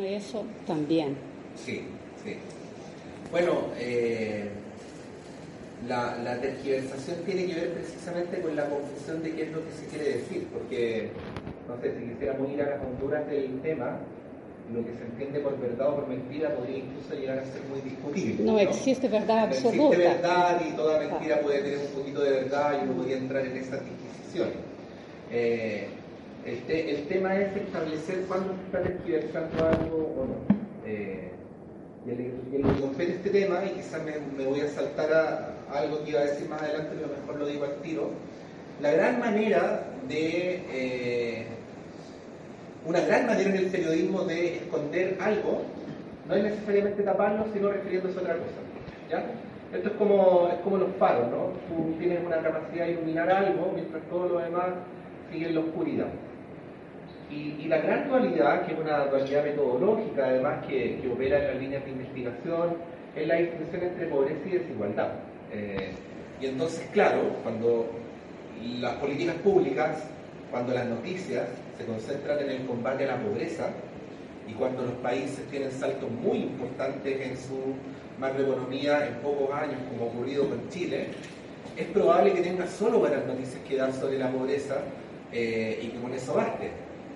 Eso también. Sí, sí. Bueno, eh, la, la, tergiversación tiene que ver precisamente con la confusión de qué es lo que se quiere decir, porque, no sé, si quisiéramos ir a las honduras del tema, lo que se entiende por verdad o por mentira podría incluso llegar a ser muy discutible. No, existe verdad absoluta. No existe verdad y toda mentira puede tener un poquito de verdad y uno podría entrar en esas disquisiciones. Eh, el, tema es establecer cuándo se está tergiversando algo o no. Eh, y el, compete este tema, y quizás me, voy a saltar a, algo que iba a decir más adelante, pero mejor lo digo al tiro, la gran manera de, eh, una gran manera en el periodismo de esconder algo, no es necesariamente taparlo, sino refiriéndose a otra cosa. ¿ya? Esto es como, es como los faros, ¿no? Tú tienes una capacidad de iluminar algo, mientras todo lo demás sigue en la oscuridad. Y, la gran dualidad, que es una dualidad metodológica, además, que, opera en las líneas de investigación, es la distinción entre pobreza y desigualdad. Eh, y entonces, claro, cuando las políticas públicas, cuando las noticias se concentran en el combate a la pobreza, y cuando los países tienen saltos muy importantes en su macroeconomía en pocos años, como ha ocurrido con Chile, es probable que tenga solo buenas noticias que dar sobre la pobreza eh, y que con eso baste.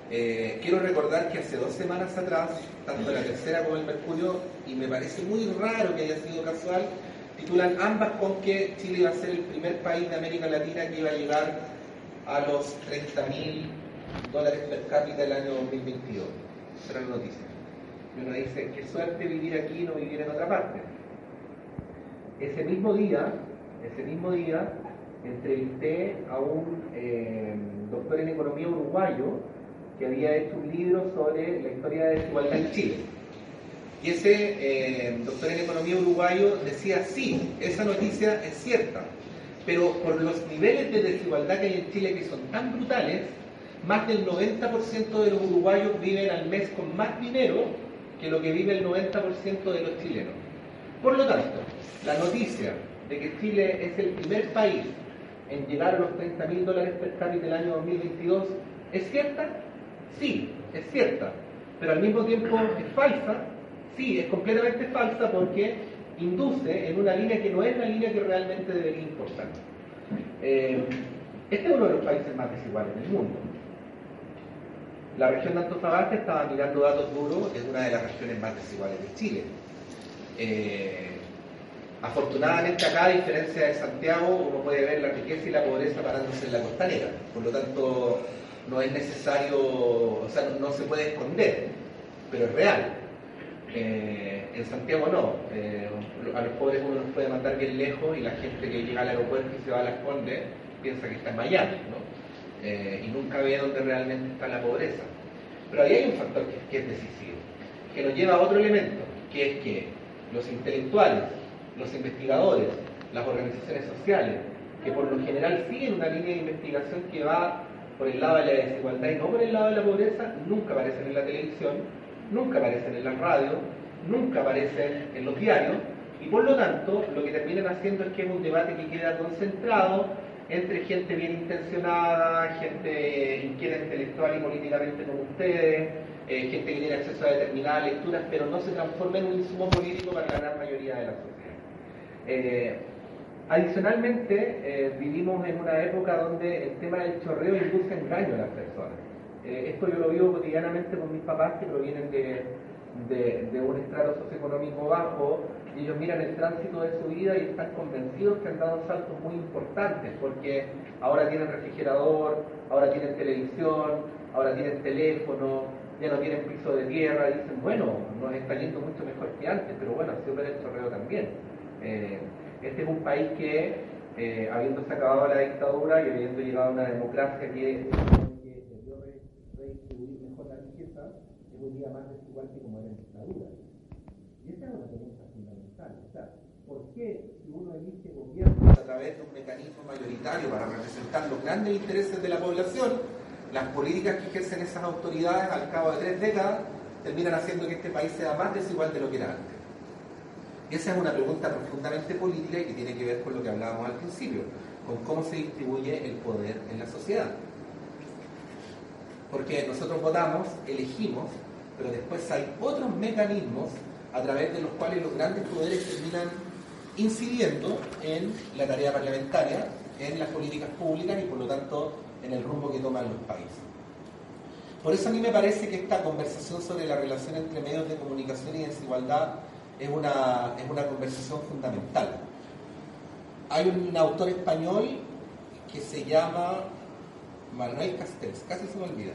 Eh, quiero recordar que hace dos semanas atrás, tanto la tercera como el Mercurio, y me parece muy raro que haya sido casual, titulan ambas con que Chile iba a ser el primer país de América Latina que iba a llegar a los 30 mil dólares per cápita el año 2022. Esa la noticia. Y uno dice, qué suerte vivir aquí y no vivir en otra parte. Ese mismo día, ese mismo día, entrevisté a un eh, doctor en economía uruguayo que había hecho un libro sobre la historia de desigualdad en Chile. Y ese eh, doctor en economía uruguayo decía, sí, esa noticia es cierta, pero por los niveles de desigualdad que hay en Chile que son tan brutales, más del 90% de los uruguayos viven al mes con más dinero que lo que vive el 90% de los chilenos. Por lo tanto, la noticia de que Chile es el primer país en llegar a los 30 mil dólares per cápita el año 2022 es cierta Sí, es cierta, pero al mismo tiempo es falsa. Sí, es completamente falsa porque induce en una línea que no es la línea que realmente debería importar. Eh, este es uno de los países más desiguales del mundo. La región de Antofagasta estaba mirando datos duros, es una de las regiones más desiguales de Chile. Eh, afortunadamente acá, a diferencia de Santiago, uno puede ver la riqueza y la pobreza parándose en la costanera. Por lo tanto, no es necesario, o sea, no, se puede esconder, pero es real. Eh, en Santiago no, eh, a los pobres uno los puede mandar bien lejos y la gente que llega al aeropuerto y se va a la esconde piensa que está en Miami, ¿no? Eh, y nunca ve dónde realmente está la pobreza. Pero ahí hay un factor que, que es decisivo, que nos lleva a otro elemento, que es que los intelectuales, los investigadores, las organizaciones sociales, que por lo general siguen una línea de investigación que va por el lado de la desigualdad y no por el lado de la pobreza, nunca aparecen en la televisión, nunca aparecen en la radio, nunca aparecen en los diarios, y por lo tanto lo que terminan haciendo es que es un debate que queda concentrado entre gente bien intencionada, gente inquieta intelectual y políticamente como ustedes, eh, gente que tiene acceso a determinadas lecturas, pero no se transforma en un insumo político para gran mayoría de la sociedad. Eh, Adicionalmente, eh, vivimos en una época donde el tema del chorreo induce engaño a las personas. Eh, esto yo lo vivo cotidianamente con mis papás que provienen de, de, un estrato socioeconómico bajo y ellos miran el tránsito de su vida y están convencidos que han dado saltos muy importantes porque ahora tienen refrigerador, ahora tienen televisión, ahora tienen teléfono, ya no tienen piso de tierra, y dicen, bueno, nos está yendo mucho mejor que antes, pero bueno, así opera el chorreo también. Eh, este es un país que, eh, habiéndose acabado la dictadura y habiendo llegado a una democracia que, debió redistribuir mejor la riqueza, es un día más desigual que como era en dictadura. Y esa es una pregunta fundamental. O sea, ¿por qué si uno elige gobierno a través de un mecanismo mayoritario para representar los grandes intereses de la población, las políticas que ejercen esas autoridades al cabo de tres décadas terminan haciendo que este país sea más desigual de lo que era antes? Esa es una pregunta profundamente política y que tiene que ver con lo que hablábamos al principio, con cómo se distribuye el poder en la sociedad. Porque nosotros votamos, elegimos pero después hay otros mecanismos a través de los cuales los grandes poderes terminan incidiendo en la tarea parlamentaria, en las políticas públicas y por lo tanto en el rumbo que toman los países. Por eso a mí me parece que esta conversación sobre la relación entre medios de comunicación y desigualdad es una, es una conversación fundamental. Hay un autor español que se llama Manuel Castells, casi se me olvida,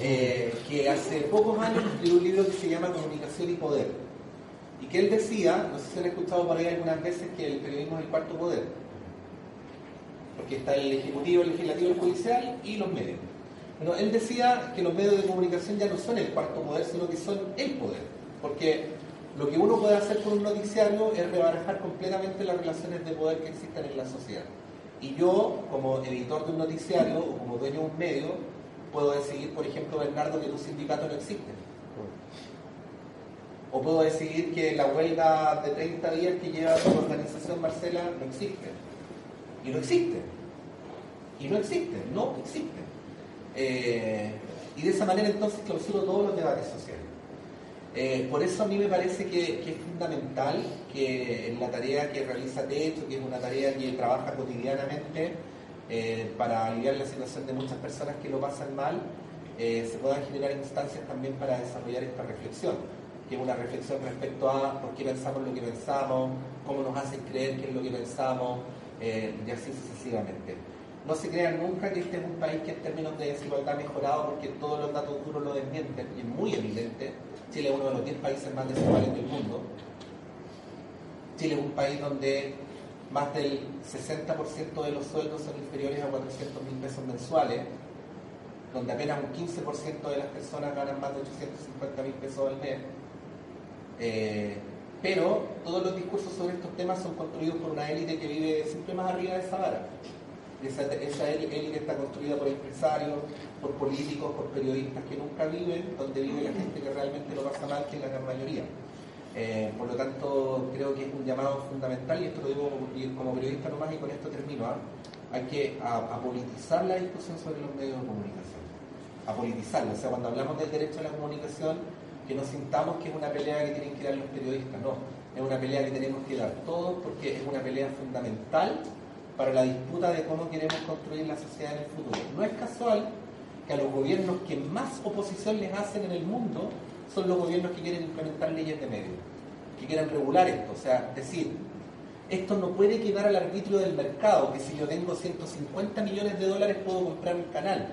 eh, que hace pocos años escribió un libro que se llama Comunicación y Poder. Y que él decía, no sé si han escuchado por ahí algunas veces, que el periodismo es el cuarto poder. Porque está el Ejecutivo, el Legislativo, el Judicial y los medios. Bueno, él decía que los medios de comunicación ya no son el cuarto poder, sino que son el poder. Porque lo que uno puede hacer con un noticiario es rebarajar completamente las relaciones de poder que existen en la sociedad. Y yo, como editor de un noticiario o como dueño de un medio, puedo decidir, por ejemplo, Bernardo, que tu sindicato no existe. O puedo decidir que la huelga de 30 días que lleva tu organización, Marcela, no existe. Y no existe. Y no existe, no existe. Eh, y de esa manera entonces clausuro todos los debates sociales. Eh, por eso a mí me parece que, es fundamental que en la tarea que realiza Techo, que es una tarea que trabaja cotidianamente eh, para aliviar la situación de muchas personas que lo pasan mal, eh, se puedan generar instancias también para desarrollar esta reflexión, que es una reflexión respecto a por qué pensamos lo que pensamos, cómo nos hacen creer qué es lo que pensamos, y así sucesivamente. No se crean nunca que este es un país que en términos de desigualdad ha mejorado porque todos los datos duros lo desmienten y es muy evidente Chile es uno de los 10 países más desiguales del mundo. Chile es un país donde más del 60% de los sueldos son inferiores a 400 mil pesos mensuales, donde apenas un 15% de las personas ganan más de 850 mil pesos al mes. Eh, pero todos los discursos sobre estos temas son construidos por una élite que vive siempre más arriba de esa vara. Esa, esa élite está construida por empresarios, por políticos, por periodistas que nunca viven donde vive la gente que realmente lo pasa mal, que es la gran mayoría. Eh, por lo tanto, creo que es un llamado fundamental, y esto lo digo como periodista nomás y con esto termino, ¿ah? hay que apolitizar la discusión sobre los medios de comunicación. Apolitizarla, o sea, cuando hablamos del derecho a la comunicación, que no sintamos que es una pelea que tienen que dar los periodistas, no, es una pelea que tenemos que dar todos porque es una pelea fundamental para la disputa de cómo queremos construir la sociedad en el futuro. No es casual que a los gobiernos que más oposición les hacen en el mundo son los gobiernos que quieren implementar leyes de medio, que quieren regular esto. O sea, decir, esto no puede quedar al arbitrio del mercado, que si yo tengo 150 millones de dólares puedo comprar un canal.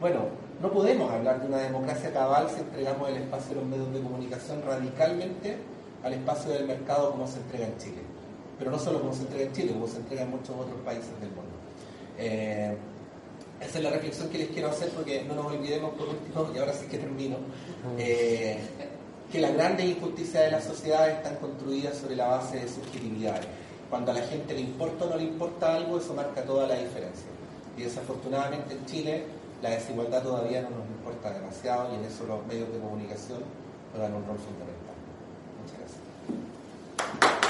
Bueno, no podemos hablar de una democracia cabal si entregamos el espacio de los medios de comunicación radicalmente al espacio del mercado como se entrega en Chile pero no solo como se entrega en Chile, como se entrega en muchos otros países del mundo. Eh, esa es la reflexión que les quiero hacer porque no nos olvidemos por último, y ahora sí que termino, eh, que las grandes injusticias de la sociedad están construidas sobre la base de subjetividades. Cuando a la gente le importa o no le importa algo, eso marca toda la diferencia. Y desafortunadamente en Chile la desigualdad todavía no nos importa demasiado y en eso los medios de comunicación juegan un rol fundamental. Muchas gracias.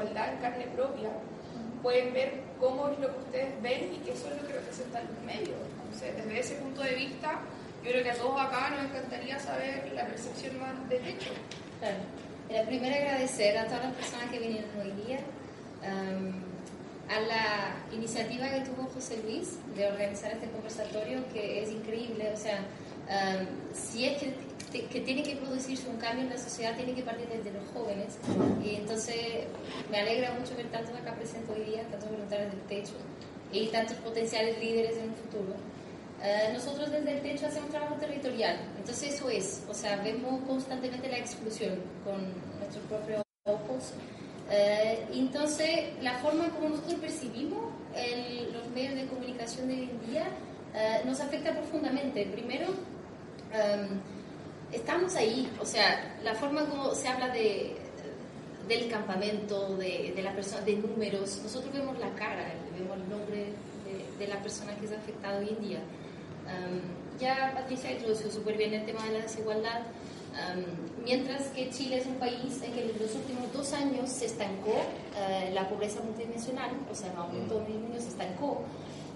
Desigualdad en carne propia, pueden ver cómo es lo que ustedes ven y qué son lo que representan los medios. desde ese punto de vista, yo creo que a todos acá nos encantaría saber la percepción más del hecho. Claro. La primera agradecer a todas las personas que vinieron hoy día, a la iniciativa que tuvo José Luis de organizar este conversatorio, que es increíble. O sea, si es que que tiene que producirse un cambio en la sociedad, tiene que partir desde los jóvenes. Y entonces me alegra mucho ver tantos acá presentes hoy día, tantos voluntarios del techo y tantos potenciales líderes en el futuro. Eh, nosotros desde el techo hacemos trabajo territorial, entonces eso es, o sea, vemos constantemente la exclusión con nuestros propios ojos. Eh, entonces, la forma como nosotros percibimos los medios de comunicación de hoy en día eh, nos afecta profundamente. Primero, em, estamos ahí, o sea, la forma como se habla de, del campamento, de, de la persona, de números, nosotros vemos la cara, vemos el nombre de, la persona que es afectada hoy en día. ya Patricia introdujo súper bien el tema de la desigualdad. mientras que Chile es un país en que en los últimos dos años se estancó eh, la pobreza multidimensional, o sea, no aumentó, disminuyó, se estancó,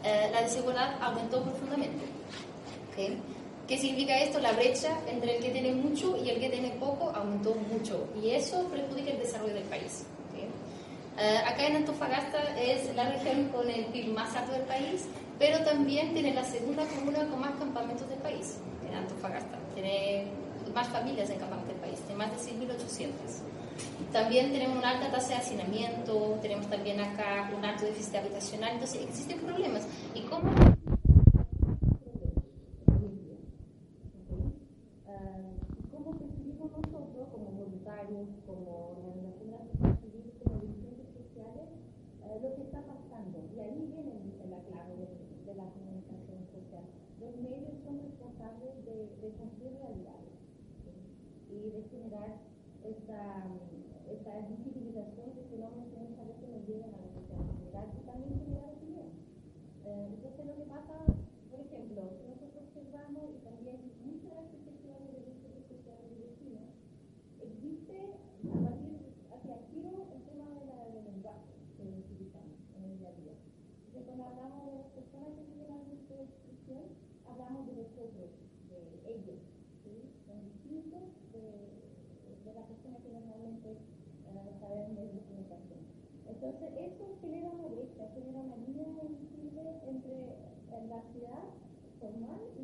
eh, la desigualdad aumentó profundamente. ¿okay? ¿Qué significa esto? La brecha entre el que tiene mucho y el que tiene poco aumentó mucho y eso perjudica el desarrollo del país. ¿okay? Eh, acá en Antofagasta es la región con el PIB más alto del país, pero también tiene la segunda comuna con más campamentos del país, en Antofagasta. Tiene más familias en campamentos del país, tiene más de 6.800. También tenemos una alta tasa de hacinamiento, tenemos también acá un alto déficit habitacional, entonces existen problemas. ¿Y? ¿Cómo percibimos nosotros como voluntarios, como organizaciones civiles, como dirigentes sociales, eh, lo que está pasando? Y ahí viene la clave de, de, la comunicación social. Los medios son responsables de, de construir realidades y de generar esta visibilización de fenómenos que muchas veces nos llegan a la sociedad y también generar opinión. Eh, entonces lo que pasa, por ejemplo, nosotros observamos y también muchas de las perspectivas de derechos sociales y vecinos, existe a partir hacia el tiro el tema de la, del lenguaje que utilizamos en el día a día. Entonces cuando hablamos de las personas que tienen algún tipo de exclusión, hablamos de nosotros, de ellos, ¿sí? son distintos de, de la persona que normalmente eh, sabe medios de comunicación. Entonces, eso genera una brecha, genera una línea invisible entre en la ciudad formal y la otra ciudad, que son los papeles.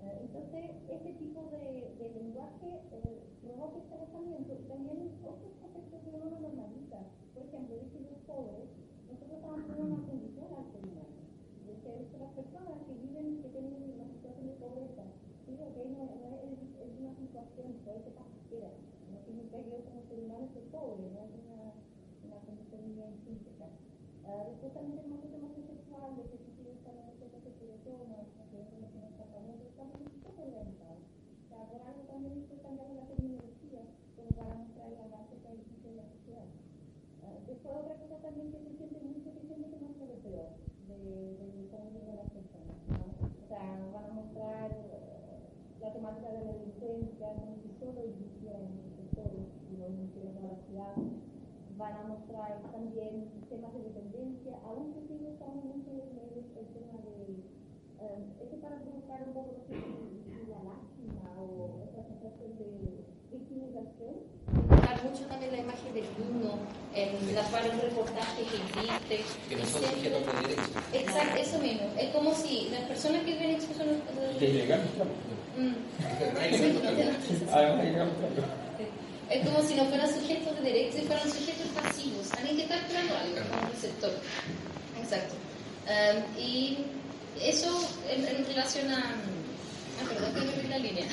Eh, entonces, este tipo de, de lenguaje eh, provoca este y también otros aspectos uno no normaliza. Por ejemplo, dice los pobres, nosotros estamos en una condición al ser humano. Es decir, las personas que viven, que tienen una situación de pobreza, ¿sí? okay, no, no es, es, una situación, puede ser pasajera. No significa que yo como ser humano soy pobre, no es una, una condición bien intrínseca. Uh, después también tenemos el tema sexual, de que si quiero estar en el centro de toma, que es en el tratamiento, estamos un poco organizados. O sea, por algo también es cambiar la terminología, como para mostrar el avance que existe en la sociedad. Uh, después otra cosa también que se siente mucho, que siente que no se peor de, de cómo viven las personas. ¿no? O sea, van a mostrar uh, la temática de la delincuencia, no es solo existía en muchos sectores, sino en toda la ciudad. Van a mostrar también temas de dependencia, aún que sigue estamos mucho en el tema de, um, este para provocar un poco la lástima o esa sensación de victimización. Mucho también la imagen del niño, en las varios reportajes que existe. Que no sujetos de derecho. Exacto, eso mismo. Es como si las personas que viven expulsan Que ilegal, Mm. Es como si no fueran sujetos de derecho y fueran sujetos pasivos, alguien que está esperando algo el sector. Exacto. Um, y eso en, en, relación a. Ah, perdón, que perdí la línea. uh,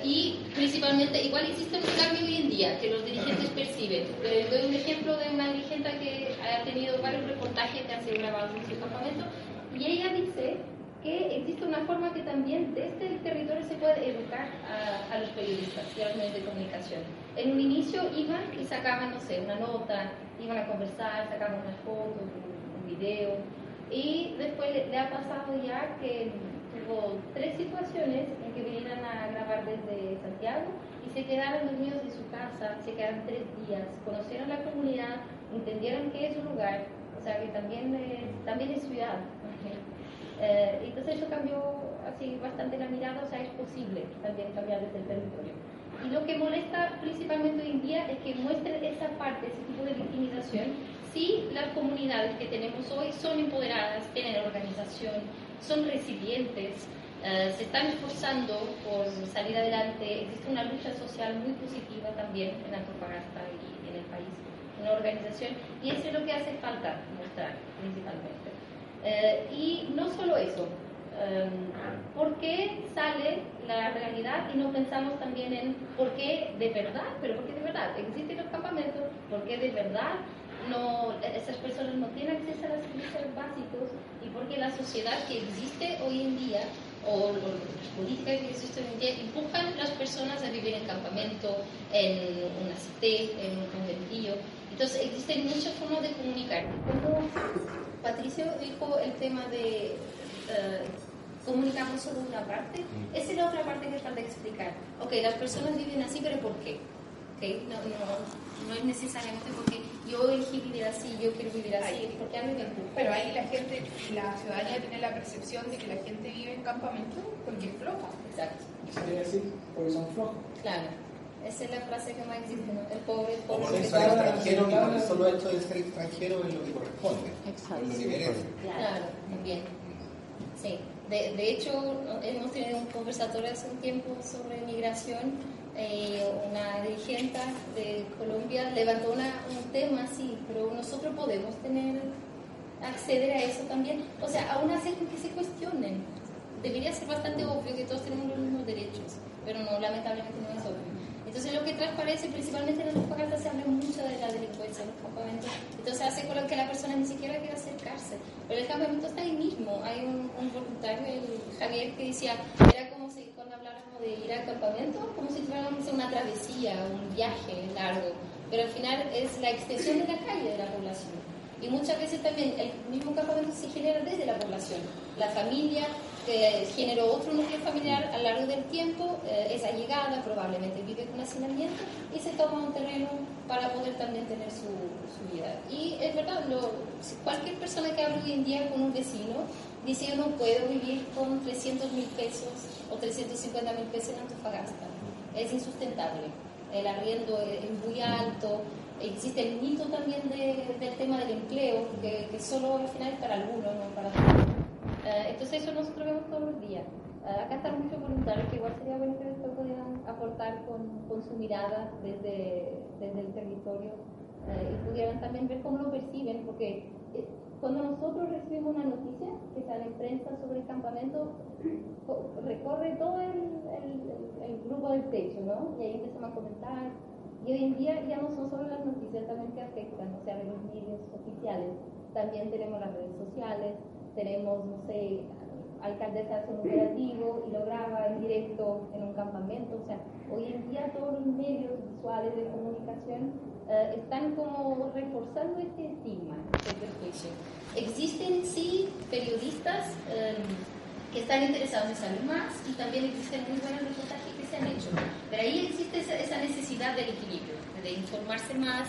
y principalmente, igual existe un cambio hoy en día que los dirigentes perciben. Eh, doy un ejemplo de una dirigente que ha tenido varios reportajes que han sido grabados en su campamento y ella dice que existe una forma que también desde el territorio se puede educar a, a, los periodistas y a los medios de comunicación. En un inicio iban y sacaban, no sé, una nota, iban a conversar, sacaban unas fotos, un, un video, y después le, ha pasado ya que tuvo tres situaciones en que vinieran a grabar desde Santiago y se quedaron dormidos en su casa, se quedaron tres días, conocieron la comunidad, entendieron qué es su lugar, o sea que también es, también es ciudad. Eh, entonces eso cambió así bastante la mirada, o sea, es posible también cambiar desde el territorio. Y lo que molesta principalmente hoy en día es que muestren esa parte, ese tipo de victimización, si las comunidades que tenemos hoy son empoderadas, tienen organización, son resilientes, uh, se están esforzando por salir adelante, existe una lucha social muy positiva también en Antofagasta y en el país, una organización, y eso es lo que hace falta mostrar principalmente. Eh, y no solo eso, eh, ¿por qué sale la realidad y no pensamos también en por qué de verdad, pero por qué de verdad existen los campamentos, por qué de verdad no, esas personas no tienen acceso a los servicios básicos y por qué la sociedad que existe hoy en día o las políticas que existen hoy en día empujan a las personas a vivir en campamento, en una CT, en un conventillo. Entonces existen muchas formas de comunicar. Como Patricio dijo el tema de uh, comunicamos solo una parte, Mm. esa es la otra parte que falta explicar. Ok, las personas viven así, pero ¿por qué? Okay, no, no, no es necesariamente porque yo elegí vivir así, yo quiero vivir así, Ahí. porque a mí me. Pero ahí la gente, la ciudadanía tiene la percepción de que la gente vive en campamento porque es floja. Exacto, Eso quiere decir, porque son flojos. claro. Esa es la frase que más existe, ¿no? El pobre, el O pobre. por que ser extranjero y por el solo hecho de ser extranjero es lo que corresponde. Exacto. Lo que merece. Claro, bien. Sí, de, de hecho hemos tenido un conversatorio hace un tiempo sobre migración. eh, una dirigente de Colombia levantó una, un tema así, pero nosotros podemos tener acceder a eso también. O sea, aún hacen que se cuestionen. Debería ser bastante obvio que todos tenemos los mismos derechos, pero no, lamentablemente no es obvio. Entonces lo que transparece, principalmente en las propagandas, se habla mucho de la delincuencia en los campamentos. Entonces hace con lo que la persona ni siquiera quiera acercarse. Pero el campamento está ahí mismo. Hay un, un voluntario, el Javier, que decía, era como si cuando habláramos de ir al campamento, como si fuéramos una travesía, un viaje largo. Pero al final es la extensión de la calle de la población. Y muchas veces también el mismo campamento se genera desde la población. La familia que generó otro núcleo familiar a lo largo del tiempo, eh, es allegada, probablemente vive con hacinamiento y se toma un terreno para poder también tener su, su vida. Y es verdad, cualquier persona que hable hoy en día con un vecino dice yo no puedo vivir con 300 mil pesos o 350 mil pesos en Antofagasta. Es insustentable. El arriendo es muy alto, existe el mito también de- del tema del empleo, que, que solo al final es para algunos, no para todos. Eh, entonces eso nosotros vemos todos los días. Eh, acá están muchos voluntarios que igual sería bueno que después pudieran aportar con, con su mirada desde, desde el territorio eh, y pudieran también ver cómo lo perciben, porque cuando nosotros recibimos una noticia que sale en prensa sobre el campamento, co- recorre todo el- el- el grupo del techo, ¿no? Y ahí empezamos a comentar. Y hoy en día ya no son solo las noticias también que afectan, o sea, de los medios oficiales, también tenemos las redes sociales, tenemos, no sé, alcaldesa hace un operativo y lo graba en directo en un campamento, o sea, hoy en día todos los medios visuales de comunicación eh, están como reforzando este estigma, este prejuicio. Existen sí periodistas eh, que están interesados en saber más y también existen muy buenos reportajes que se han hecho, pero ahí existe esa, esa necesidad del equilibrio, de informarse más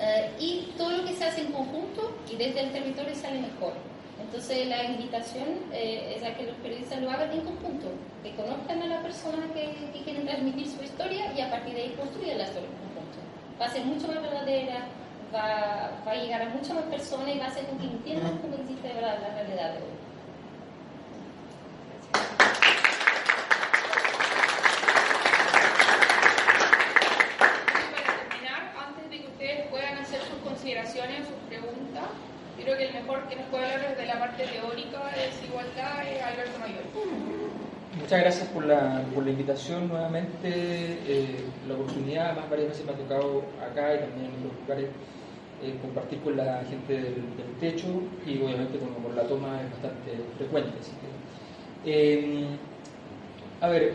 eh, y todo lo que se hace en conjunto y desde el territorio sale mejor. Entonces la invitación eh, es a que los periodistas lo hagan en conjunto, que conozcan a la persona que, que quieren transmitir su historia y a partir de ahí construyan la historia en conjunto. Va a ser mucho más verdadera, va, va a llegar a muchas más personas y va a hacer que entiendan cómo existe de verdad la realidad de hoy. Para terminar, antes de que ustedes puedan hacer sus consideraciones o sus preguntas, creo que el mejor que nos puede hablar desde la parte teórica de desigualdad es Alberto Mayor. Muchas gracias por la, por la invitación nuevamente, eh, la oportunidad, más varias veces me ha tocado acá y también en otros lugares eh, compartir con la gente del, del techo y obviamente como por la toma es bastante frecuente. eh, a ver,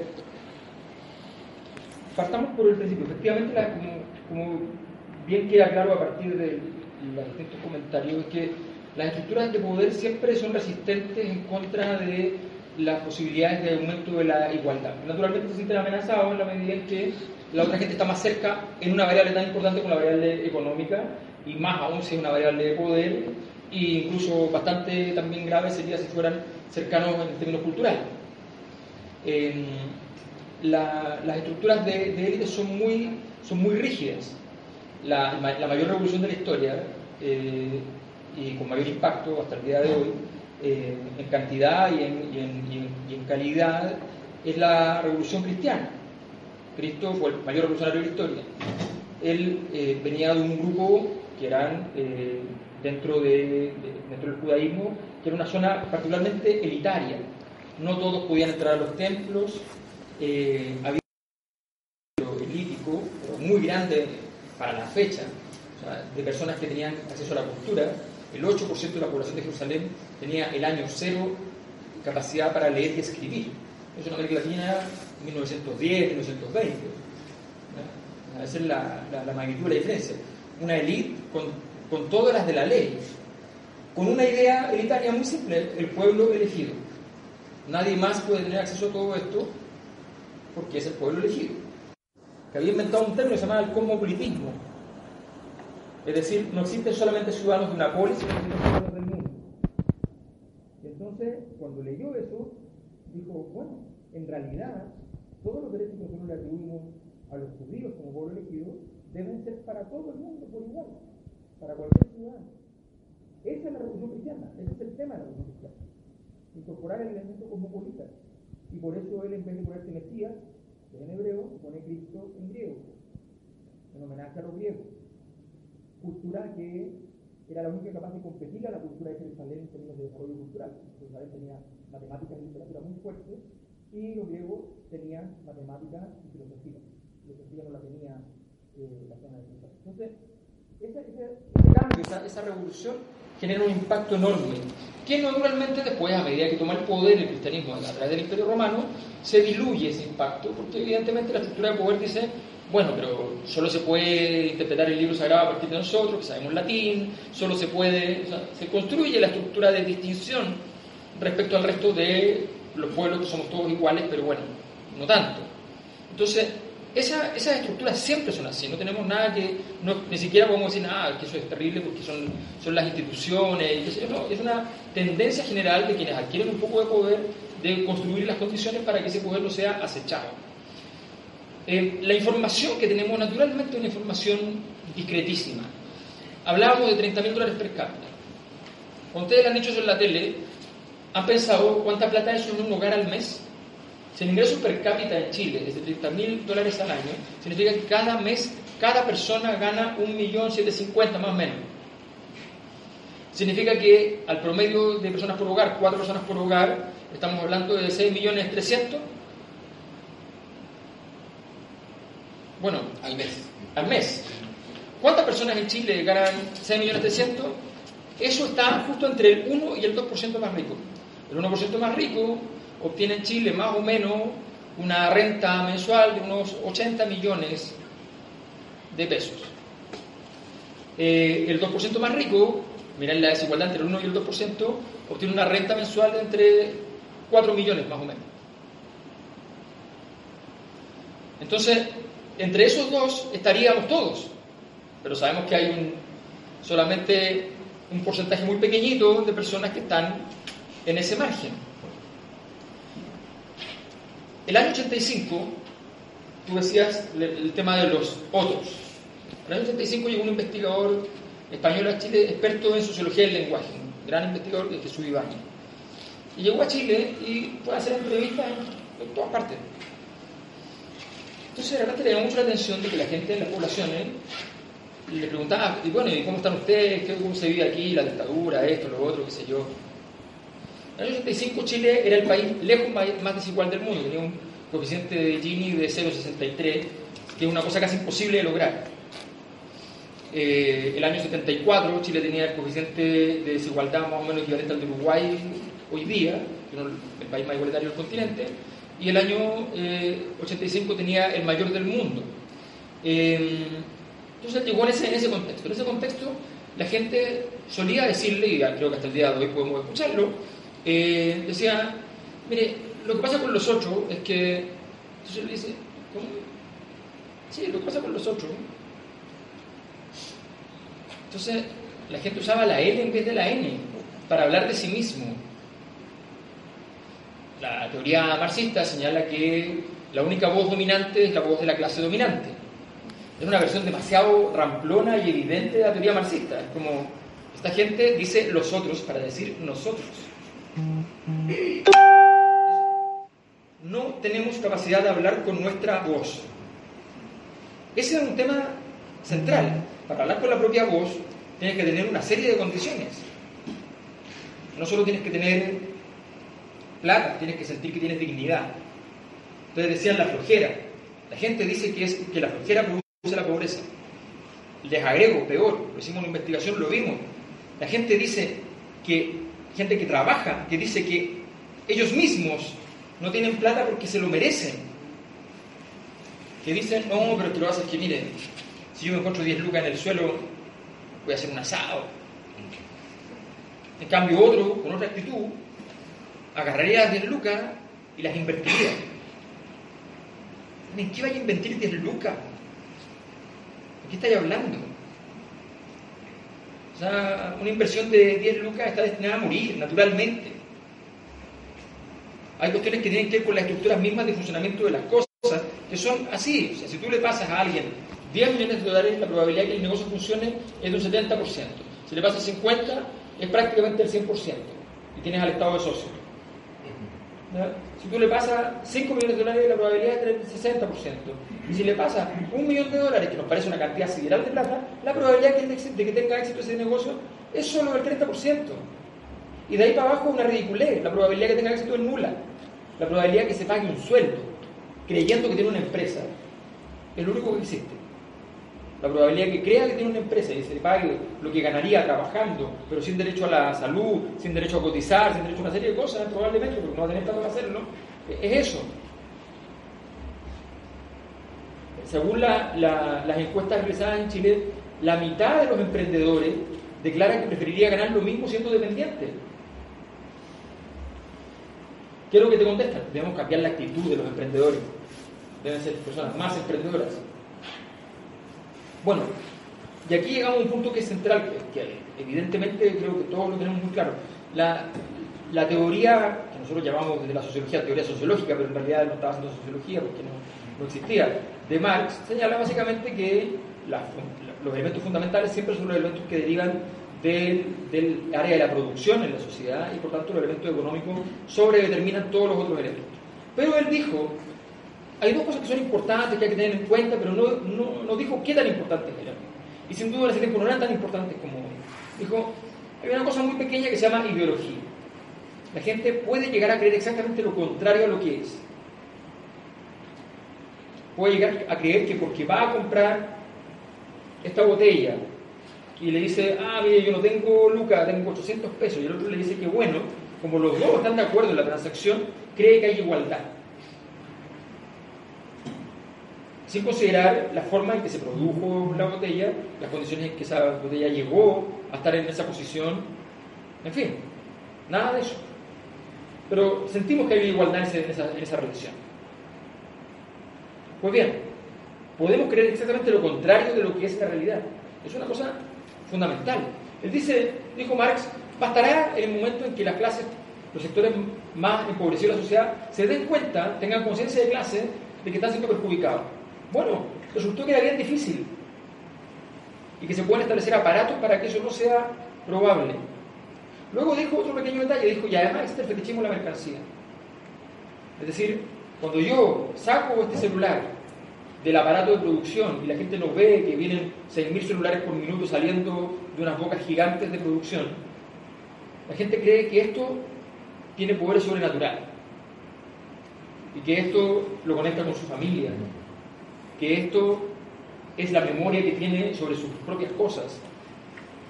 partamos por el principio. Efectivamente, como, como bien queda claro a partir de los distintos comentarios, es que las estructuras de poder siempre son resistentes en contra de las posibilidades de aumento de la igualdad. Naturalmente se sienten amenazados en la medida en que la otra gente está más cerca en una variable tan importante como la variable económica y más aún si es una variable de poder e incluso bastante también grave sería si fueran cercanos en términos culturales. Eh, la- las estructuras de, de élite son muy, son muy rígidas. La, mayor revolución de la historia eh, y con mayor impacto hasta el día de hoy eh, en cantidad y en, calidad es la revolución cristiana. Cristo fue el mayor revolucionario de la historia. Él eh, venía de un grupo que eran dentro, de, de- dentro del judaísmo, que era una zona particularmente elitaria. No todos podían entrar a los templos, había un elítico, muy grande para la fecha, de personas que tenían acceso a la cultura. El 8% de la población de Jerusalén tenía el año cero capacidad para leer y escribir. Eso en América Latina 1910, 1920. ¿no? Esa es la, la- la magnitud de la diferencia. Una élite con, con todas las de la ley, con una idea elitaria muy simple, el pueblo elegido. Nadie más puede tener acceso a todo esto porque es el pueblo elegido. Que había inventado un término que se llama el cosmopolitismo. Es decir, no existen solamente ciudadanos de una polis, sino ciudadanos del mundo. Y entonces, cuando leyó eso, dijo, bueno, en realidad, todos los derechos que nosotros le atribuimos a los judíos como pueblo elegido deben ser para todo el mundo por igual, para cualquier ciudadano. Esa es la revolución cristiana, ese es el tema de la revolución cristiana. Incorporar el elemento cosmopolita. Y por eso él, en vez de Mesías, en hebreo, pone Cristo en griego, en homenaje a los griegos. Cultura que era la única capaz de competir a la cultura de Jerusalén en términos de desarrollo cultural. Jerusalén tenía matemáticas y literatura muy fuertes y los griegos tenían matemáticas y filosofía. Filosofía no la tenía eh, la zona de Jerusalén. Entonces, ese, ese, cambio, esa, esa, revolución genera un impacto enorme, que naturalmente después, a medida que toma el poder el cristianismo a través del Imperio Romano, se diluye ese impacto, porque evidentemente la estructura de poder dice, bueno, pero solo se puede interpretar el libro sagrado a partir de nosotros, que sabemos latín, solo se puede, se construye la estructura de distinción respecto al resto de los pueblos que somos todos iguales, pero bueno, no tanto. Entonces, esa, esas estructuras siempre son así, no tenemos nada que, no, ni siquiera podemos decir nada, que eso es terrible porque son, son las instituciones, y no, es una tendencia general de quienes adquieren un poco de poder de construir las condiciones para que ese poder no sea acechado. Eh, la información que tenemos naturalmente es una información discretísima. Hablábamos de 30 mil dólares per cápita. Ustedes han dicho eso en la tele, ¿han pensado cuánta plata es en un hogar al mes? Si el ingreso per cápita en Chile es de 30 mil dólares al año, significa que cada mes cada persona gana 1.750.000 más o menos. Significa que al promedio de personas por hogar, cuatro personas por hogar, estamos hablando de 6.300.000. Bueno, al mes. Al mes. ¿Cuántas personas en Chile ganan 6.300.000? Eso está justo entre el 1 y el 2% más rico. El 1% más rico obtiene en Chile más o menos una renta mensual de unos 80 millones de pesos. Eh, el 2% más rico, miren la desigualdad entre el 1 y el 2%, obtiene una renta mensual de entre 4 millones más o menos. Entonces, entre esos dos estaríamos todos, pero sabemos que hay un, solamente un porcentaje muy pequeñito de personas que están en ese margen. El año 85, tú decías el tema de los otros. En el año 85 llegó un investigador español a Chile, experto en sociología del lenguaje, un gran investigador de Jesús Ibáñez. Y llegó a Chile y fue a hacer entrevistas en, todas partes. Entonces, de repente le llamó mucho la atención de que la gente en las poblaciones le preguntaba, y bueno, ¿y cómo están ustedes? ¿Cómo se vive aquí? La dictadura, esto, lo otro, qué sé yo. En el año 85 Chile era el país lejos más desigual del mundo, tenía un coeficiente de Gini de 0,63, que es una cosa casi imposible de lograr. Eh, el año 74 Chile tenía el coeficiente de desigualdad más o menos equivalente al de Uruguay hoy día, el país más igualitario del continente, y el año eh, 85 tenía el mayor del mundo. Eh, entonces llegó en ese, en ese contexto. En ese contexto la gente solía decirle, y creo que hasta el día de hoy podemos escucharlo, eh, decía, mire, lo que pasa con los ocho es que... Entonces le dice, ¿cómo? Sí, lo que pasa con los ocho. Entonces la gente usaba la L en vez de la N para hablar de sí mismo. La teoría marxista señala que la única voz dominante es la voz de la clase dominante. Es una versión demasiado ramplona y evidente de la teoría marxista. Es como, esta gente dice los otros para decir nosotros. No tenemos capacidad de hablar con nuestra voz. Ese es un tema central. Para hablar con la propia voz tienes que tener una serie de condiciones. No solo tienes que tener plata, tienes que sentir que tienes dignidad. Entonces decían la flojera. La gente dice que, es, que la flojera produce la pobreza. Les agrego, peor, lo hicimos una investigación, lo vimos. La gente dice que, gente que trabaja, que dice que ellos mismos no tienen plata porque se lo merecen. Que dicen, no, pero que lo haces que miren, si yo me encuentro 10 lucas en el suelo, voy a hacer un asado. En cambio, otro, con otra actitud, agarraría las 10 lucas y las invertiría. ¿En qué vaya a invertir 10 lucas? ¿De qué estáis hablando? O sea, una inversión de 10 lucas está destinada a morir, naturalmente. Hay cuestiones que tienen que ver con las estructuras mismas de funcionamiento de las cosas, que son así. O sea, si tú le pasas a alguien 10 millones de dólares, la probabilidad de que el negocio funcione es de un 70%. Si le pasas 50, es prácticamente el 100%. Y tienes al Estado de socio. Si tú le pasas 5 millones de dólares, la probabilidad es del 60%. Y si le pasas un millón de dólares, que nos parece una cantidad sideral de plata, la probabilidad de que tenga éxito ese negocio es solo del 30%. Y de ahí para abajo una ridiculez. La probabilidad que tenga éxito es nula. La probabilidad que se pague un sueldo creyendo que tiene una empresa es lo único que existe. La probabilidad que crea que tiene una empresa y se le pague lo que ganaría trabajando, pero sin derecho a la salud, sin derecho a cotizar, sin derecho a una serie de cosas, probablemente, porque no va a tener tanto para hacerlo, es eso. Según las encuestas realizadas en Chile, la mitad de los emprendedores declaran que preferiría ganar lo mismo siendo dependiente. ¿Qué es lo que te contestan? Debemos cambiar la actitud de los emprendedores. Deben ser personas más emprendedoras. Bueno, y aquí llegamos a un punto que es central, que, evidentemente creo que todos lo tenemos muy claro. La, la, teoría, que nosotros llamamos desde la sociología teoría sociológica, pero en realidad no estaba haciendo sociología porque no, no existía, de Marx, señala básicamente que los elementos fundamentales siempre son los elementos que derivan del, área de la producción en la sociedad y por tanto los elementos económicos sobredeterminan todos los otros elementos. Pero él dijo hay dos cosas que son importantes que hay que tener en cuenta, pero no, no, no dijo qué tan importantes eran. Y sin duda en ese tiempo no eran tan importantes como hoy. Dijo, hay una cosa muy pequeña que se llama ideología. La gente puede llegar a creer exactamente lo contrario a lo que es. Puede llegar a creer que porque va a comprar esta botella y le dice, ah, mire, yo no tengo lucas, tengo 800 pesos, y el otro le dice que bueno, como los dos están de acuerdo en la transacción, cree que hay igualdad. sin considerar la forma en que se produjo la botella, las condiciones en que esa botella llegó a estar en esa posición, en fin, nada de eso. Pero sentimos que hay igualdad en esa, en esa relación. Pues bien, podemos creer exactamente lo contrario de lo que es la realidad. Es una cosa fundamental. Él dice, dijo Marx, bastará el momento en que las clases, los sectores más empobrecidos de la sociedad, se den cuenta, tengan conciencia de clase de que están siendo perjudicados bueno, resultó que era bien difícil y que se pueden establecer aparatos para que eso no sea probable. Luego dijo otro pequeño detalle, dijo, y además existe el fetichismo de la mercancía. Es decir, cuando yo saco este celular del aparato de producción y la gente nos ve que vienen 6.000 celulares por minuto saliendo de unas bocas gigantes de producción, la gente cree que esto tiene poder sobrenatural y que esto lo conecta con su familia, que esto es la memoria que tiene sobre sus propias cosas.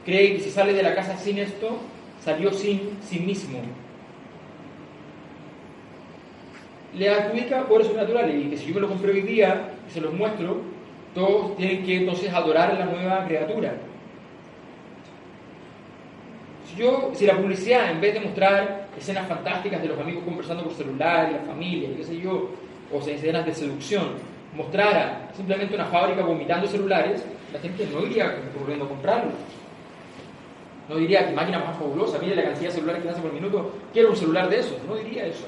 Cree que si sale de la casa sin esto, salió sin sí mismo. Le adjudica poderes sobrenaturales y que si yo me lo compré hoy día y se los muestro, todos tienen que entonces adorar a la nueva criatura. Si, yo, si la publicidad, en vez de mostrar escenas fantásticas de los amigos conversando por celular, y la familia, qué sé yo, o escenas de seducción, mostrara simplemente una fábrica vomitando celulares, la gente no iría corriendo a comprarlo. No diría que máquina más fabulosa, mire la cantidad de celulares que hace por minuto, quiero un celular de esos. No diría eso.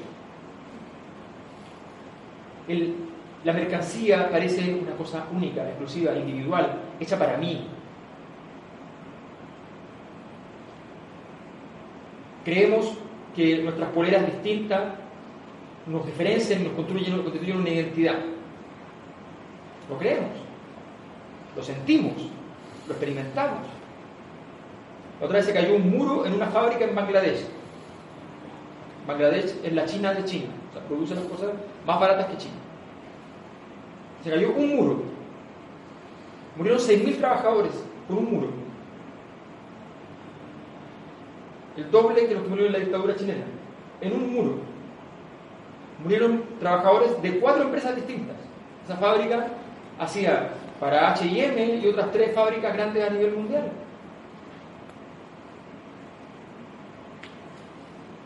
La mercancía parece una cosa única, exclusiva, individual, hecha para mí. Creemos que nuestras poleras distintas nos diferencian, nos construyen, nos constituyen una identidad. Lo creemos, lo sentimos, lo experimentamos. Otra vez se cayó un muro en una fábrica en Bangladesh. Bangladesh es la China de China, o sea, produce las cosas más baratas que China. Se cayó un muro. Murieron 6.000 trabajadores por un muro. El doble que los que murieron en la dictadura chilena. En un muro. Murieron trabajadores de cuatro empresas distintas. Esa fábrica hacía para HM y otras tres fábricas grandes a nivel mundial.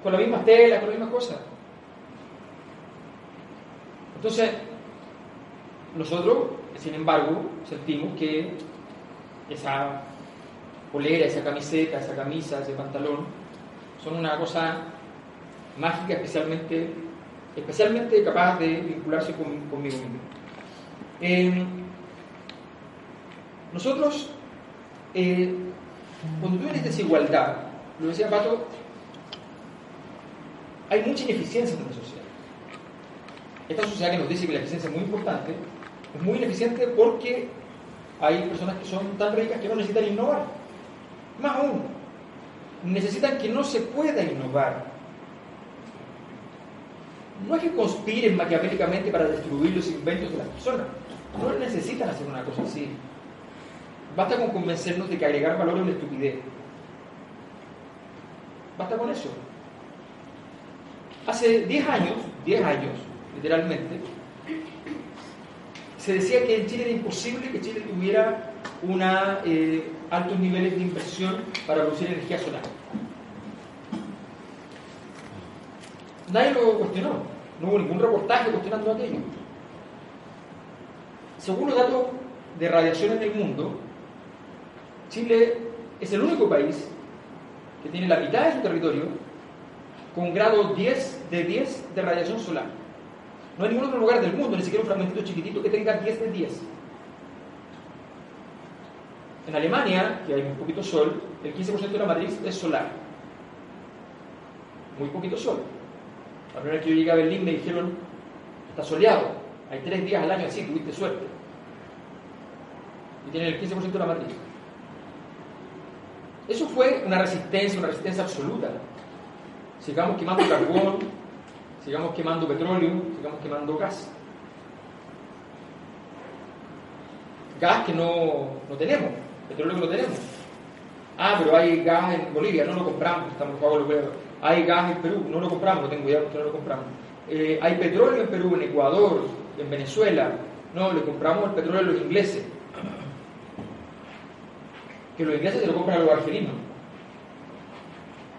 con las mismas telas, con las mismas cosas. Entonces, nosotros, sin embargo, sentimos que esa polera, esa camiseta, esa camisa, ese pantalón, son una cosa mágica, especialmente, especialmente capaz de vincularse con, conmigo mismo. Eh, nosotros, eh, cuando tú tienes desigualdad, lo decía Pato, hay mucha ineficiencia en la sociedad. Esta sociedad que nos dice que la eficiencia es muy importante, es muy ineficiente porque hay personas que son tan ricas que no necesitan innovar. Más aún, necesitan que no se pueda innovar. No es que conspiren maquiavélicamente para destruir los inventos de las personas. No necesitan hacer una cosa así. Basta con convencernos de que agregar valor es una estupidez. Basta con eso. Hace 10 años, 10 años, literalmente, se decía que en Chile era imposible que Chile tuviera una, eh, altos niveles de inversión para producir energía solar. Nadie lo cuestionó, no hubo ningún reportaje cuestionando aquello. Según los datos de radiación en el mundo, Chile es el único país que tiene la mitad de su territorio con grado 10 de 10 de radiación solar. No hay ningún otro lugar del mundo, ni siquiera un fragmentito chiquitito, que tenga 10 de 10. En Alemania, que hay un poquito sol, el 15% de la matriz es solar. Muy poquito sol. La primera vez que yo llegué a Berlín me dijeron, está soleado, hay tres días al año así, tuviste suerte. Y tienen el 15% de la matriz. Eso fue una resistencia, una resistencia absoluta. Sigamos quemando carbón, sigamos quemando petróleo, sigamos quemando gas. Gas que no, no tenemos, petróleo que no tenemos. Ah, pero hay gas en Bolivia, no lo compramos, estamos pagando Hay gas en Perú, no lo compramos, no tengo porque no lo compramos. Eh, hay petróleo en Perú, en Ecuador, en Venezuela. No, le compramos el petróleo a los ingleses que los ingleses se lo compran a los argelinos.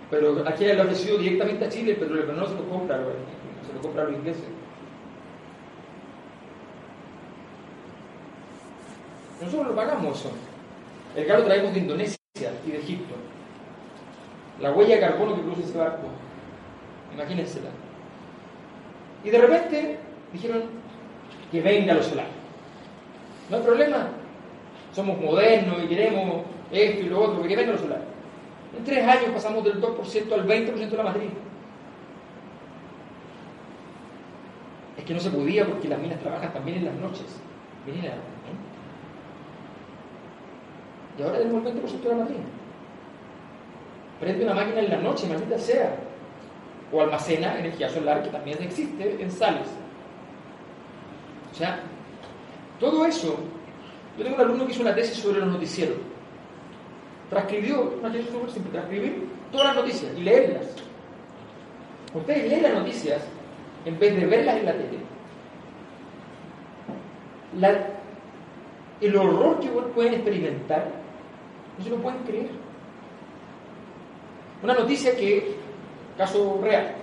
Pero aquí le ha ofrecido directamente a Chile pero no se lo compra se lo compra a los ingleses. Nosotros lo pagamos eso. El gas lo traemos de Indonesia y de Egipto. La huella de carbono que produce ese barco. Imagínensela. Y de repente dijeron que venga lo solar. No hay problema. Somos modernos y queremos esto y lo otro, que venga lo solar. En tres años pasamos del 2% al 20% de la matriz. Es que no se podía porque las minas trabajan también en las noches. Y ahora tenemos el 20% de la matriz. Prende una máquina en la noche, maldita sea. O almacena energía solar que también existe en sales. O sea, todo eso. Yo tengo un alumno que hizo una tesis sobre los noticieros transcribió, una tesis súper simple, transcribir todas las noticias y leerlas. Ustedes leen las noticias en vez de verlas en la tele. el horror que pueden experimentar, no se lo pueden creer. Una noticia que, caso real,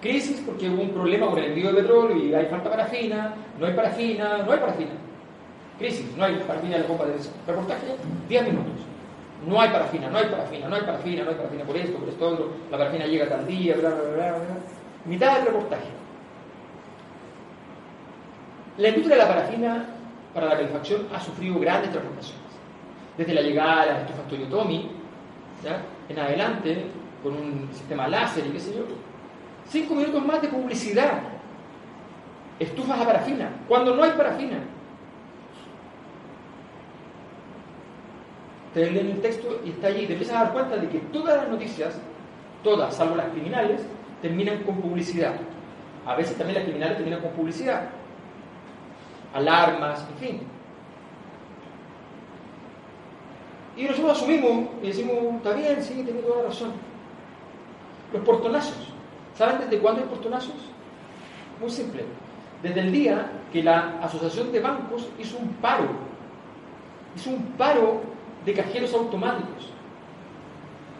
crisis porque hubo un problema con el envío de petróleo y hay falta parafina, no hay parafina, no hay parafina. Crisis, no hay parafina en la bomba de reportaje, 10 minutos. No hay parafina, no hay parafina, no hay parafina, no hay parafina por esto, por esto la parafina llega tal día, bla, bla, bla, bla. Mitad del reportaje. La industria de la parafina para la calefacción ha sufrido grandes transformaciones. Desde la llegada del estufas Tommy, en adelante, con un sistema láser y qué sé yo. Cinco minutos más de publicidad. Estufas a parafina, cuando no hay parafina. Te leen el texto y está allí y te empiezas a dar cuenta de que todas las noticias, todas, salvo las criminales, terminan con publicidad. A veces también las criminales terminan con publicidad. Alarmas, en fin. Y nosotros asumimos y decimos, está bien, sí, tiene toda la razón. Los portonazos. ¿Saben desde cuándo hay portonazos? Muy simple. Desde el día que la Asociación de Bancos hizo un paro. Hizo un paro de cajeros automáticos.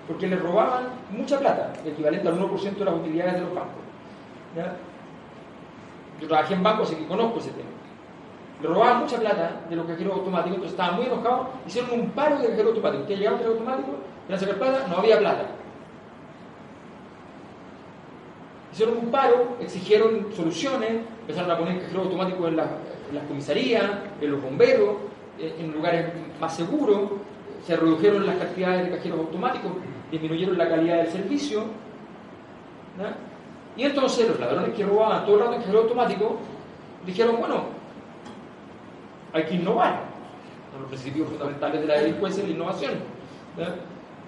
porque le robaban mucha plata, equivalente al 1% de las utilidades de los bancos. Yo trabajé en banco, así que conozco ese tema. Le robaban mucha plata de los cajeros automáticos, entonces estaban muy enojados, hicieron un paro de cajeros automáticos. Que llegaba un cajero automático, a sacar plata, no había plata. Hicieron un paro, exigieron soluciones, empezaron a poner cajeros automáticos en las comisarías, en los bomberos, eh, en lugares más seguros, se redujeron las cantidades de cajeros automáticos, disminuyeron la calidad del servicio. Y entonces los ladrones que robaban todo el rato en cajero automático dijeron, bueno, hay que innovar. Son los principios fundamentales de la delincuencia y la innovación.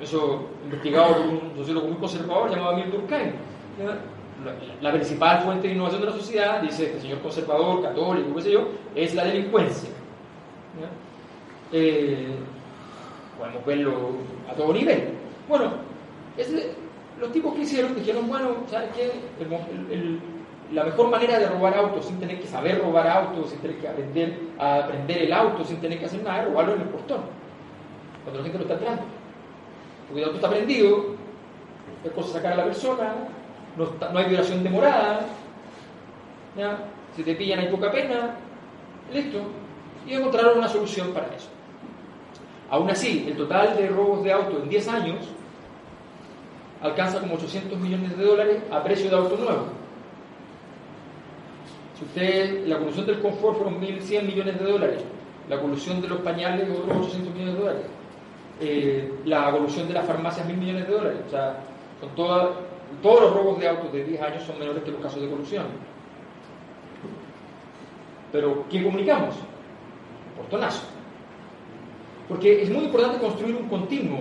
Eso investigado por un sociólogo muy conservador llamado Emil Durkheim. La, la principal fuente de innovación de la sociedad, dice este señor conservador, católico, qué sé yo, es la delincuencia. Eh, podemos verlo a todo nivel. Bueno, los tipos que hicieron dijeron, bueno, ¿sabes qué? El la mejor manera de robar autos sin tener que saber robar autos, sin tener que aprender a aprender el auto, sin tener que hacer nada, es robarlo en el portón, cuando la gente lo está entrando. Porque el auto está prendido, es cosa sacar a la persona, no, no hay violación de morada, ¿ya? si te pillan hay poca pena, listo. Y encontraron una solución para eso. Aún así, el total de robos de auto en 10 años alcanza como 800 millones de dólares a precio de auto nuevo. Si usted, la colusión del confort fueron 1.100 millones de dólares, la colusión de los pañales otros 800 millones de dólares, eh, la evolución de las farmacias 1.000 millones de dólares. O sea, son todas- todos los robos de autos de 10 años son menores que los casos de colusión. Pero, ¿qué comunicamos? Portonazo. Porque es muy importante construir un continuo.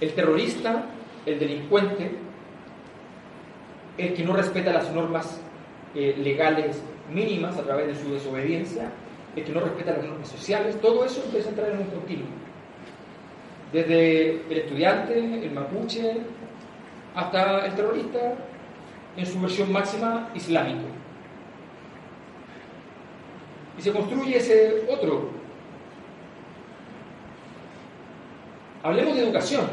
El terrorista, el delincuente, el que no respeta las normas eh, legales mínimas a través de su desobediencia, el que no respeta las normas sociales, todo eso empieza a entrar en un continuo. Desde el estudiante, el mapuche, hasta el terrorista en su versión máxima islámico. Y se construye ese otro. Hablemos de educación.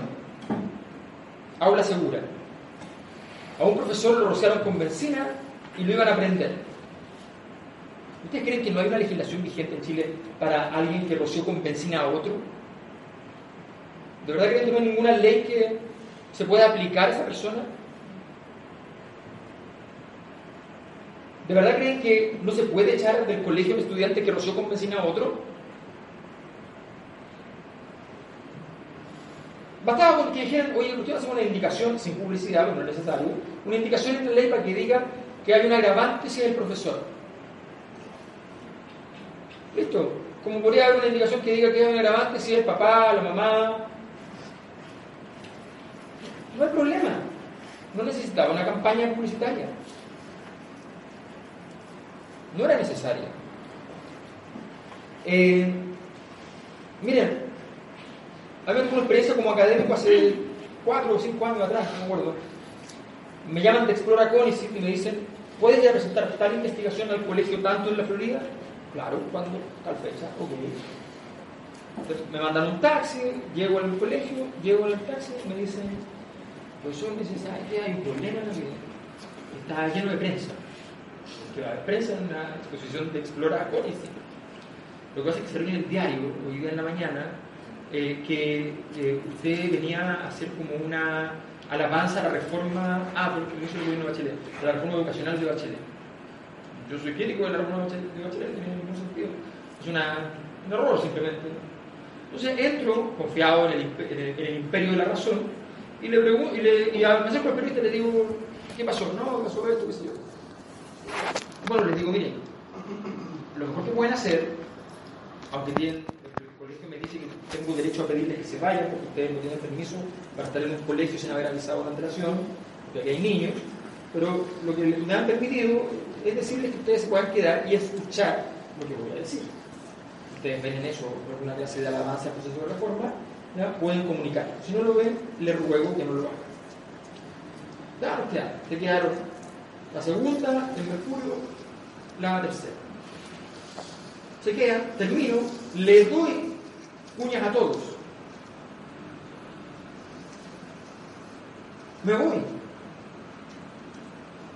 Aula segura. A un profesor lo rociaron con benzina y lo iban a prender. ¿Ustedes creen que no hay una legislación vigente en Chile para alguien que roció con benzina a otro? ¿De verdad creen que no hay ninguna ley que se pueda aplicar a esa persona? ¿De verdad creen que no se puede echar del colegio un estudiante que roció con benzina a otro? Bastaba con que dijeran, oye, usted hace una indicación sin publicidad, no es necesario, una indicación en la ley para que diga que hay un agravante si es el profesor. Listo. Como podría haber una indicación que diga que hay un agravante si es el papá, la mamá. No hay problema. No necesitaba una campaña publicitaria. No era necesaria. Eh, miren, a mí me tuvo una experiencia como académico hace cuatro o cinco años atrás, no me acuerdo. Me llaman de Explora Conicet y me dicen, ¿puedes ir a presentar tal investigación al colegio tanto en la Florida? Claro, ¿cuándo? Tal fecha, ok. Entonces me mandan un taxi, llego al colegio, llego al taxi y me dicen, profesor, me dicen, ¿sabes qué? Hay un problema en la vida. Está lleno de prensa. Que va a haber prensa en una exposición de Explora Conicet. Lo que pasa es que salió en el diario, hoy día en la mañana, eh, que eh, usted venía a hacer como una alabanza a la reforma, ah, porque lo hizo el gobierno de Bachelet, la reforma educacional de Bachelet. Yo soy crítico de la reforma de Bachelet, no tiene ningún sentido. Es una, un error simplemente. Entonces entro, confiado en el, en el- el imperio de la razón, y le pregunto, y, le, al periodista le digo, ¿qué pasó? No, pasó esto, qué sé yo. Bueno, les digo, miren, lo mejor que pueden hacer, aunque tienen, el colegio me dice que tengo derecho a pedirles que se vayan porque ustedes no tienen permiso para estar en un colegio sin haber avisado la antelación, porque aquí hay niños, pero lo que me han permitido es decirles que ustedes se puedan quedar y escuchar lo que voy a decir. Ustedes ven en eso alguna clase de alabanza al proceso de reforma, pueden comunicar. Si no lo ven, les ruego que no lo hagan. Nos quedaron. Te quedaron la segunda, el mercurio, la tercera. Se quedan, termino, les doy cuñas a todos. Me voy.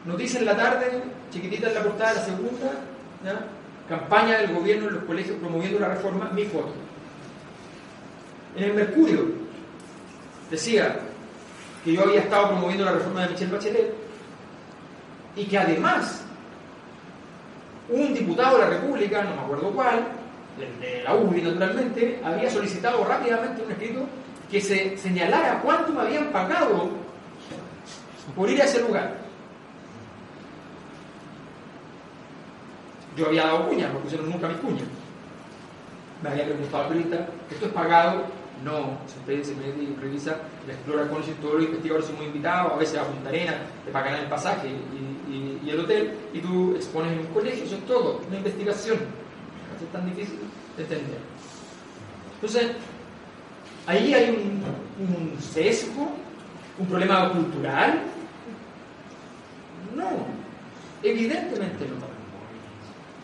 Noticia en la tarde, chiquitita en la portada la segunda, ¿ya? campaña del gobierno en los colegios promoviendo la reforma, mi foto. En el Mercurio decía que yo había estado promoviendo la reforma de Michelle Bachelet y que además un diputado de la República, no me acuerdo cuál, de la UBI naturalmente, había solicitado rápidamente un escrito que se señalara cuánto me habían pagado por ir a ese lugar. Yo había dado cuñas, no pusieron nunca mis cuñas. Me había preguntado periodista, ¿esto es pagado? No, se se y revisa, la explora con todos los investigadores son muy invitados, a veces a Punta Arena, te pagan el pasaje y, y, el hotel, y tú expones en un colegio, eso es todo, una investigación. Es tan difícil de entender. Entonces, ahí hay un, sesgo, un problema cultural. No, evidentemente no.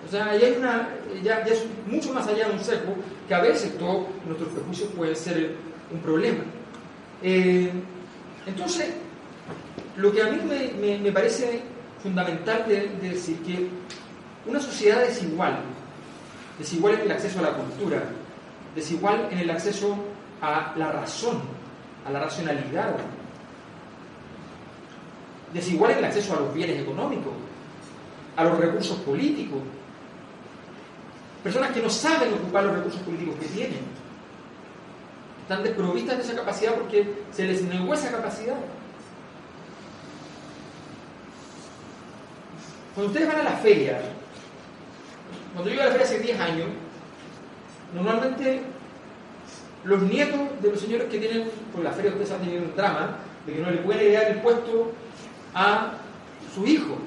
O sea, hay una, ya, es mucho más allá de un sesgo que a veces todos nuestros prejuicios pueden ser un problema. Eh, entonces, lo que a mí me, me, parece fundamental de, decir que una sociedad desigual, desigual en el acceso a la cultura, desigual en el acceso a la razón, a la racionalidad, desigual en el acceso a los bienes económicos, a los recursos políticos, Personas que no saben ocupar los recursos políticos que tienen. Están desprovistas de esa capacidad porque se les negó esa capacidad. Cuando ustedes van a la feria, cuando yo iba a la feria hace 10 años, normalmente los nietos de los señores que tienen, por la feria ustedes han tenido un drama, de que no le pueden heredar el puesto a su hijo,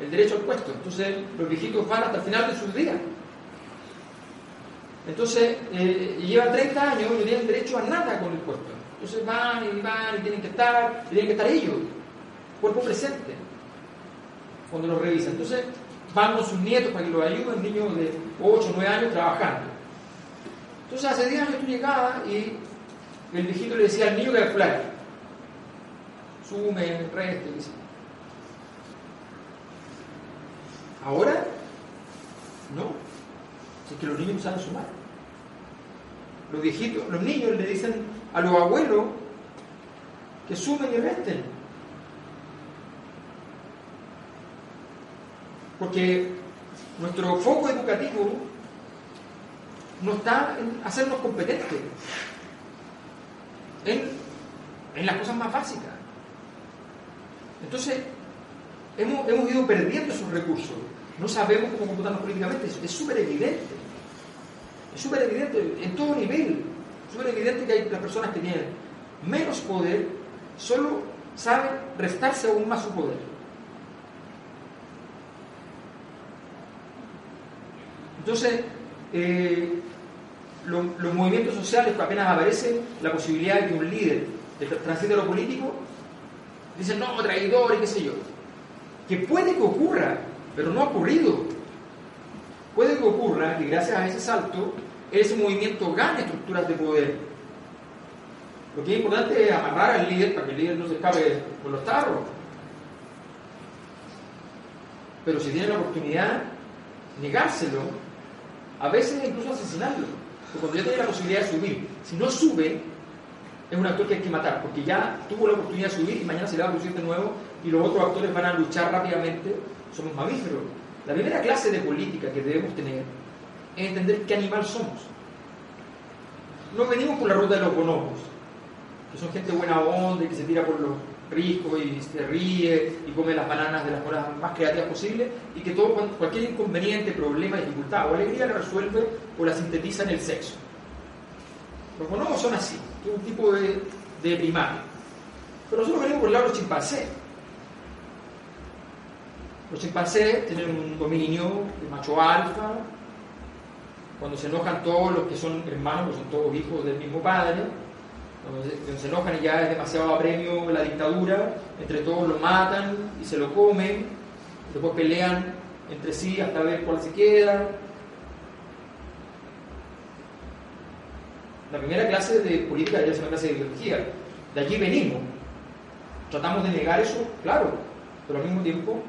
el derecho al puesto. Entonces los viejitos van hasta el final de sus días. Entonces, eh, llevan 30 años y no tienen derecho a nada con el puesto. Entonces van y van y tienen que estar, y tienen que estar ellos, cuerpo presente, cuando los revisan. Entonces, van con sus nietos para que los ayuden, niños de 8 o 9 años trabajando. Entonces, hace 10 años tú llegabas y el viejito le decía al niño que calculara. Sume, reste, dice. Ahora, no. es que los niños no saben sumar los viejitos, los niños le dicen a los abuelos que sumen y resten. Porque nuestro foco educativo no está en hacernos competentes en, las cosas más básicas. Entonces, hemos, hemos ido perdiendo esos recursos. No sabemos cómo comportarnos políticamente, es súper evidente. Es súper evidente en todo nivel. Es súper evidente que hay las personas que tienen menos poder, solo saben restarse aún más su poder. Entonces, eh, los movimientos sociales, apenas aparece la posibilidad de que un líder transite lo político, dicen, no, traidor y qué sé yo. Que puede que ocurra, pero no ha ocurrido. Puede que ocurra que gracias a ese salto ese movimiento gane estructuras de poder. Lo que es importante es amarrar al líder para que el líder no se escape con los tarros. Pero si tiene la oportunidad, negárselo, a veces incluso asesinarlo. Porque cuando ya tiene la posibilidad de subir, si no sube, es un actor que hay que matar, porque ya tuvo la oportunidad de subir y mañana se le va a producir de nuevo y los otros actores van a luchar rápidamente. Somos mamíferos. La primera clase de política que debemos tener es entender qué animal somos. No venimos por la ruta de los bonobos, que son gente buena onda y que se tira por los riscos y se ríe y come las bananas de las formas más creativas posibles y que todo, cualquier inconveniente, problema, dificultad o alegría la resuelve o la sintetiza en el sexo. Los bonobos son así, es un tipo de, de primario. Pero nosotros venimos por el lado de los chimpancés. Los chimpancés tienen un dominio de macho alfa, cuando se enojan todos los que son hermanos, pues son todos hijos del mismo padre, cuando se, enojan y ya es demasiado apremio la dictadura, entre todos lo matan y se lo comen, después pelean entre sí hasta ver cuál se queda. La primera clase de política es una clase de ideología, de allí venimos. tratamos de negar eso, claro, pero al mismo tiempo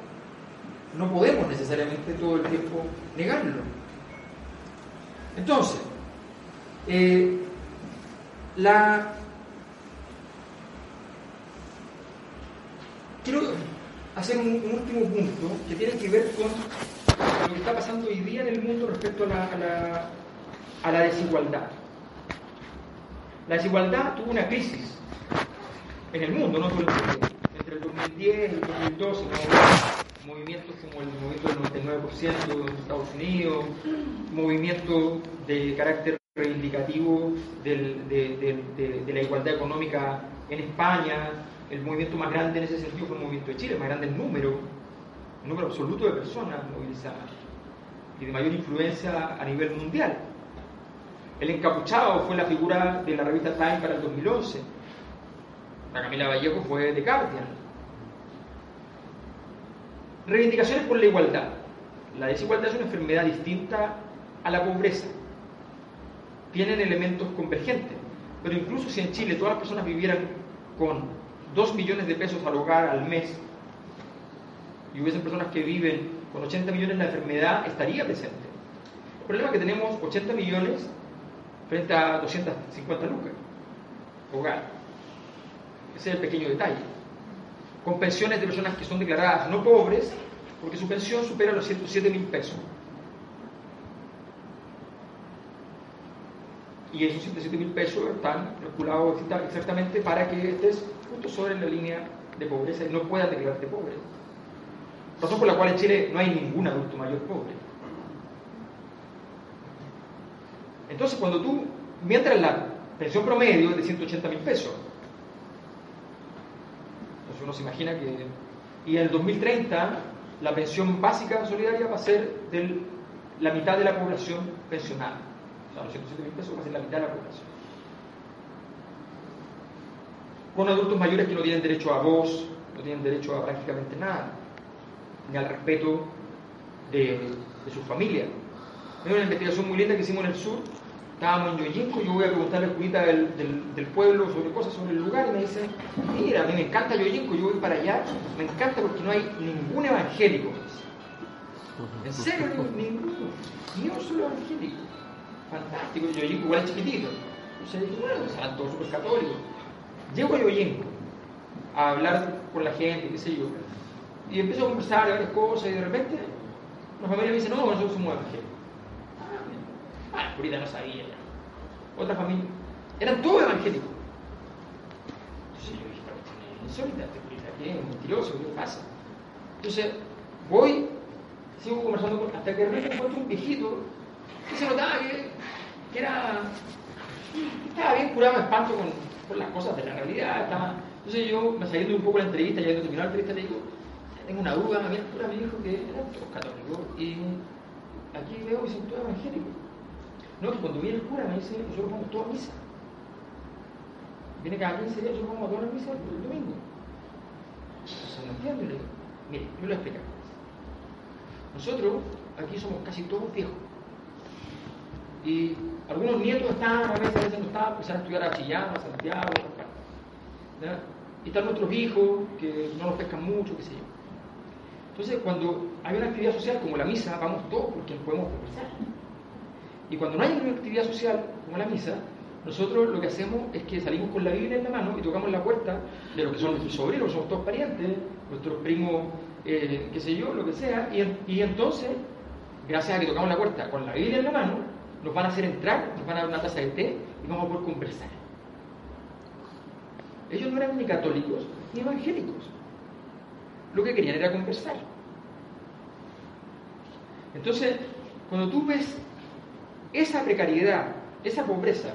no podemos necesariamente todo el tiempo negarlo. Entonces, eh, la... Quiero hacer un, último punto que tiene que ver con lo que está pasando hoy día en el mundo respecto a la, a la desigualdad. La desigualdad tuvo una crisis en el mundo, no solo Entre el 2010 y el 2012, movimientos como el movimiento del 99% en Estados Unidos, movimientos de carácter reivindicativo de, la igualdad económica en España, el movimiento más grande en ese sentido fue el movimiento de Chile, más grande en número, el número absoluto de personas movilizadas y de mayor influencia a nivel mundial. El encapuchado fue la figura de la revista Time para el 2011. La Camila Vallejo fue de Guardian. Reivindicaciones por la igualdad. La desigualdad es una enfermedad distinta a la pobreza. Tienen elementos convergentes. Pero incluso si en Chile todas las personas vivieran con 2 millones de pesos al hogar al mes y hubiesen personas que viven con 80 millones, la enfermedad estaría presente. El problema es que tenemos 80 millones frente a 250 lucas hogar. Ese es el pequeño detalle. Con pensiones de personas que son declaradas no pobres, porque su pensión supera los 107 mil pesos. Y esos 107 mil pesos están calculados exactamente para que estés justo sobre la línea de pobreza y no puedas declararte pobre. Razón por la cual en Chile no hay ningún adulto mayor pobre. Entonces, cuando tú, mientras la pensión promedio es de 180 mil pesos, entonces uno se imagina que, y en el 2030 la pensión básica solidaria va a ser de la mitad de la población pensionada. O sea, los 170 mil pesos va a ser la mitad de la población. Con adultos mayores que no tienen derecho a voz, no tienen derecho a prácticamente nada, ni al respeto de, su familia. Hay una investigación muy linda que hicimos en el sur estábamos en Yoyinco, yo voy a preguntarle a la del, del, pueblo sobre cosas sobre el lugar y me dice, mira, a mí me encanta Yoyinco, yo voy para allá, me encanta porque no hay ningún evangélico. En serio, ninguno, ni un solo evangélico. Fantástico, Yoyinco igual es chiquitito. Entonces dije, bueno, serán todos súper católicos. Llego a Yoyinco a hablar con la gente, qué sé yo, y empiezo a conversar de varias cosas y de repente la familia me dice, no, nosotros somos evangélicos. Ah, Purita no sabía. Otra familia. Eran todos evangélicos. Entonces yo dije, insólita, ¿qué es? Mentiroso, ¿qué pasa? Entonces, voy, sigo conversando con, hasta que de repente encuentro un viejito que se notaba que, que era. estaba bien curado de espanto con, con, las cosas de la realidad. Entonces yo, me saliendo un poco la entrevista, ya cuando terminó la entrevista, le digo, tengo una duda, me cura, me dijo que eran todos católicos y aquí veo que son todos evangélicos. No, que cuando viene el cura me dice, nosotros vamos todos a misa. Viene cada 15 días, nosotros vamos a todas las misas el domingo. Entonces no entiendo le digo, mire, yo a explicar. Nosotros aquí somos casi todos viejos. Y algunos nietos están, a veces, no están, empezaron a estudiar a Chillán, a Santiago, ¿ya? Y están nuestros hijos que no nos pescan mucho, qué sé yo. Entonces, cuando hay una actividad social como la misa, vamos todos porque podemos conversar. Y cuando no hay una actividad social como la misa, nosotros lo que hacemos es que salimos con la Biblia en la mano y tocamos la puerta de los que son nuestros sobrinos, somos todos parientes, nuestros primos, eh, qué sé yo, lo que sea, y, entonces, gracias a que tocamos la puerta con la Biblia en la mano, nos van a hacer entrar, nos van a dar una taza de té y vamos a poder conversar. Ellos no eran ni católicos ni evangélicos. Lo que querían era conversar. Entonces, cuando tú ves esa precariedad, esa pobreza,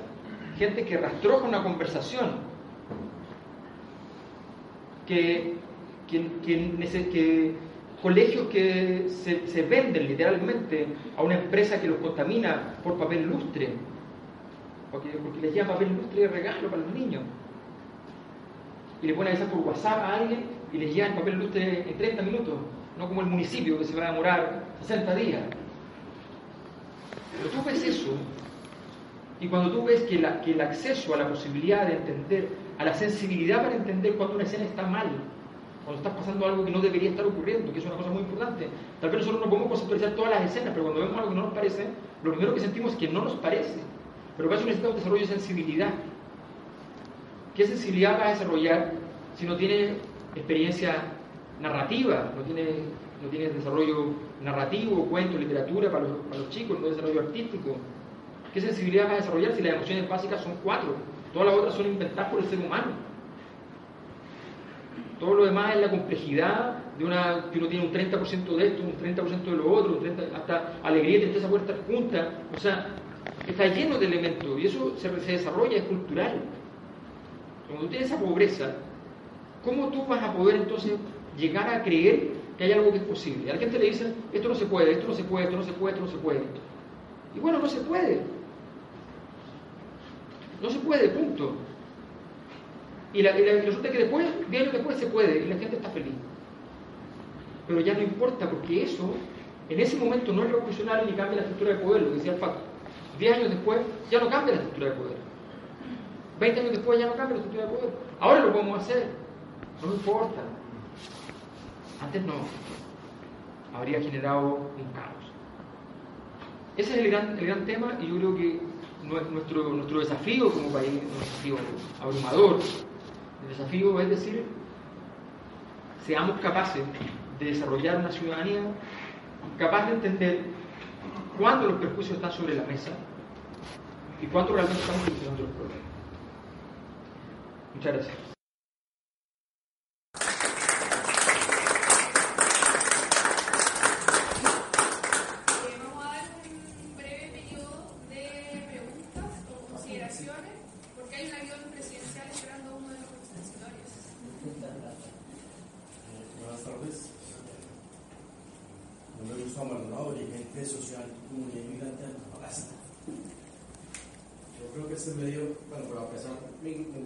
gente que rastroja una conversación, que, que, colegios que se, venden literalmente a una empresa que los contamina por papel lustre, porque, les lleva papel lustre de regalo para los niños. Y le ponen esa por WhatsApp a alguien y les llevan papel lustre en 30 minutos, no como el municipio que se va a demorar 60 días. Pero tú ves eso, y cuando tú ves que, el acceso a la posibilidad de entender a la sensibilidad para entender cuando una escena está mal, cuando está pasando algo que no debería estar ocurriendo, que es una cosa muy importante. Tal vez nosotros no podemos conceptualizar todas las escenas, pero cuando vemos algo que no nos parece, lo primero que sentimos es que no nos parece. Pero para eso necesitamos desarrollo de sensibilidad. ¿Qué sensibilidad va a desarrollar si no tiene experiencia narrativa, no tiene, no tiene desarrollo narrativo, cuento, literatura para los, chicos, no desarrollo artístico? ¿Qué sensibilidad va a desarrollar si las emociones básicas son cuatro? Todas las otras son inventadas por el ser humano. Todo lo demás es la complejidad de una que uno tiene un 30% de esto, un 30% de lo otro, hasta alegría y tristeza puerta juntas. O sea, está lleno de elementos y eso se, desarrolla, es cultural. Cuando tú tienes esa pobreza, ¿cómo tú vas a poder entonces llegar a creer que hay algo que es posible? A la gente le dice, esto no se puede, esto no se puede, esto no se puede, esto no se puede. Y bueno, no se puede. No se puede, punto. Y, la, y, resulta que después, 10 años después se puede y la gente está feliz. Pero ya no importa porque eso, en ese momento no es revolucionario ni cambia la estructura de poder, lo decía el Paco. 10 años después ya no cambia la estructura de poder. 20 años después ya no cambia la estructura de poder. Ahora lo podemos hacer. No importa. Antes no. Habría generado un caos. Ese es el gran, el gran tema y yo creo que nuestro, nuestro desafío como país, un desafío abrumador, el desafío es decir, seamos capaces de desarrollar una ciudadanía capaz de entender cuándo los perjuicios están sobre la mesa y cuándo realmente estamos solucionando los problemas. Muchas gracias.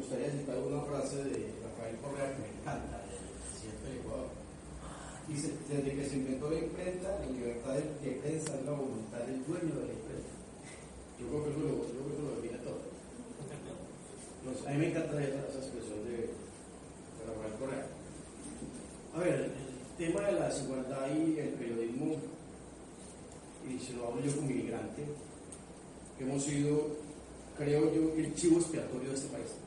gustaría citar una frase de Rafael Correa que me encanta, siempre Ecuador. Dice, desde que se inventó la imprenta, la libertad de, prensa es la voluntad del dueño de la imprenta. Yo creo que eso lo, yo creo que lo define todo. Entonces, a mí me encanta esa, expresión de, Rafael Correa. A ver, el tema de la desigualdad y el periodismo, y se lo hablo yo como inmigrante, hemos sido, creo yo, el chivo expiatorio de este país.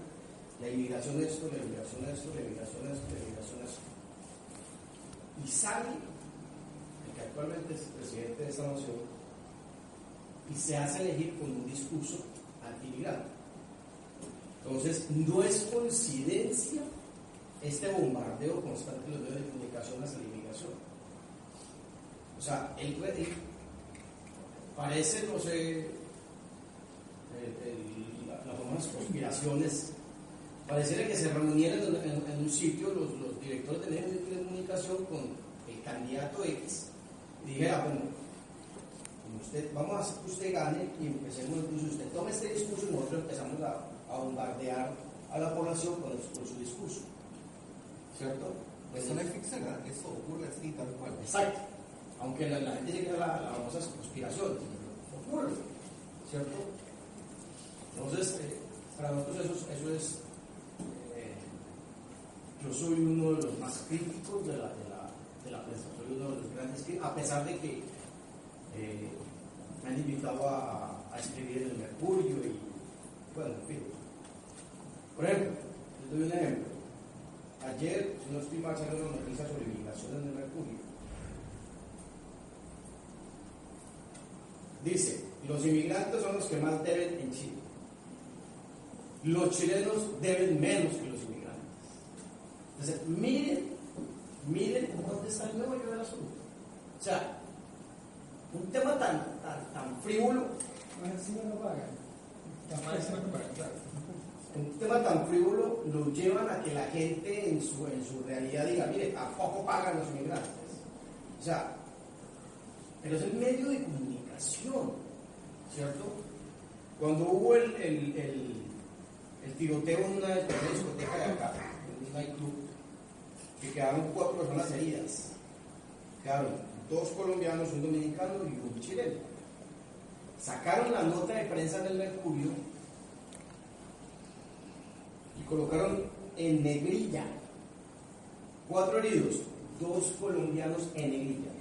la inmigración esto, la inmigración esto, la inmigración esto, la inmigración esto. Y sale el que actualmente es presidente de esta nación y se hace elegir con un discurso antimigrante. Entonces, no es coincidencia este bombardeo constante de los medios de comunicación hacia la inmigración. O sea, el, parece, no sé, las famosas conspiraciones, pareciera que se reunieran en, un sitio los, directores de medios de comunicación con el candidato X y dijera, bueno, usted, vamos a hacer que usted gane y empecemos incluso usted tome este discurso y nosotros empezamos a, bombardear a la población con, su discurso. ¿Cierto? Eso no es ficción, eso ocurre así tal cual. Exacto aunque la, gente llegue a la, la famosa conspiración, ocurre, ¿cierto? Entonces, eh, para nosotros eso, eso es, soy uno de los más críticos de la, de la, de la prensa, soy uno de los grandes críticos, a pesar de que eh, me han invitado a, a, escribir en el Mercurio y, bueno, en fin. Por ejemplo, les doy un ejemplo. Ayer, si no estoy mal, salió una noticia sobre migración en el Mercurio Dice, los inmigrantes son los que más deben en Chile. Los chilenos deben menos que los inmigrantes. Entonces, miren, miren dónde está el nuevo del asunto. O sea, un tema tan, tan, tan frívolo. Más encima no pagan. Más encima no pagan, claro. un tema tan frívolo nos llevan a que la gente en su, en su realidad diga, mire, tampoco pagan los inmigrantes. O sea, pero es el medio de comunicación, ¿cierto? Cuando hubo el, el, el, el tiroteo en una discoteca de acá, en un nightclub, que quedaron cuatro personas heridas, quedaron dos colombianos, un dominicano y un chileno. Sacaron la nota de prensa en el Mercurio y colocaron en negrilla cuatro heridos, dos colombianos en negrilla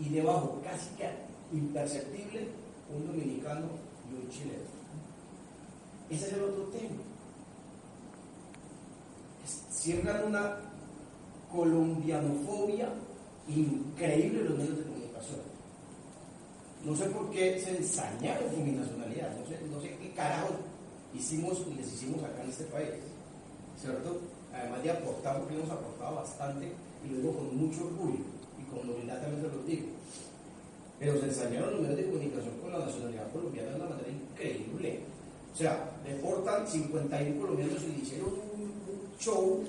y debajo, casi que imperceptible, un dominicano y un chileno. Ese es el otro tema. Siembran una colombianofobia increíble en los medios de comunicación. No sé por qué se ensañaron con mi nacionalidad, no sé, no sé qué carajo hicimos y les hicimos acá en este país, ¿cierto? Además de aportar, porque hemos aportado bastante, y lo digo con mucho orgullo, y con humildad también se lo digo. Pero se ensañaron los medios de comunicación con la nacionalidad colombiana de una manera increíble. O sea, deportan 51 colombianos y hicieron un, un show,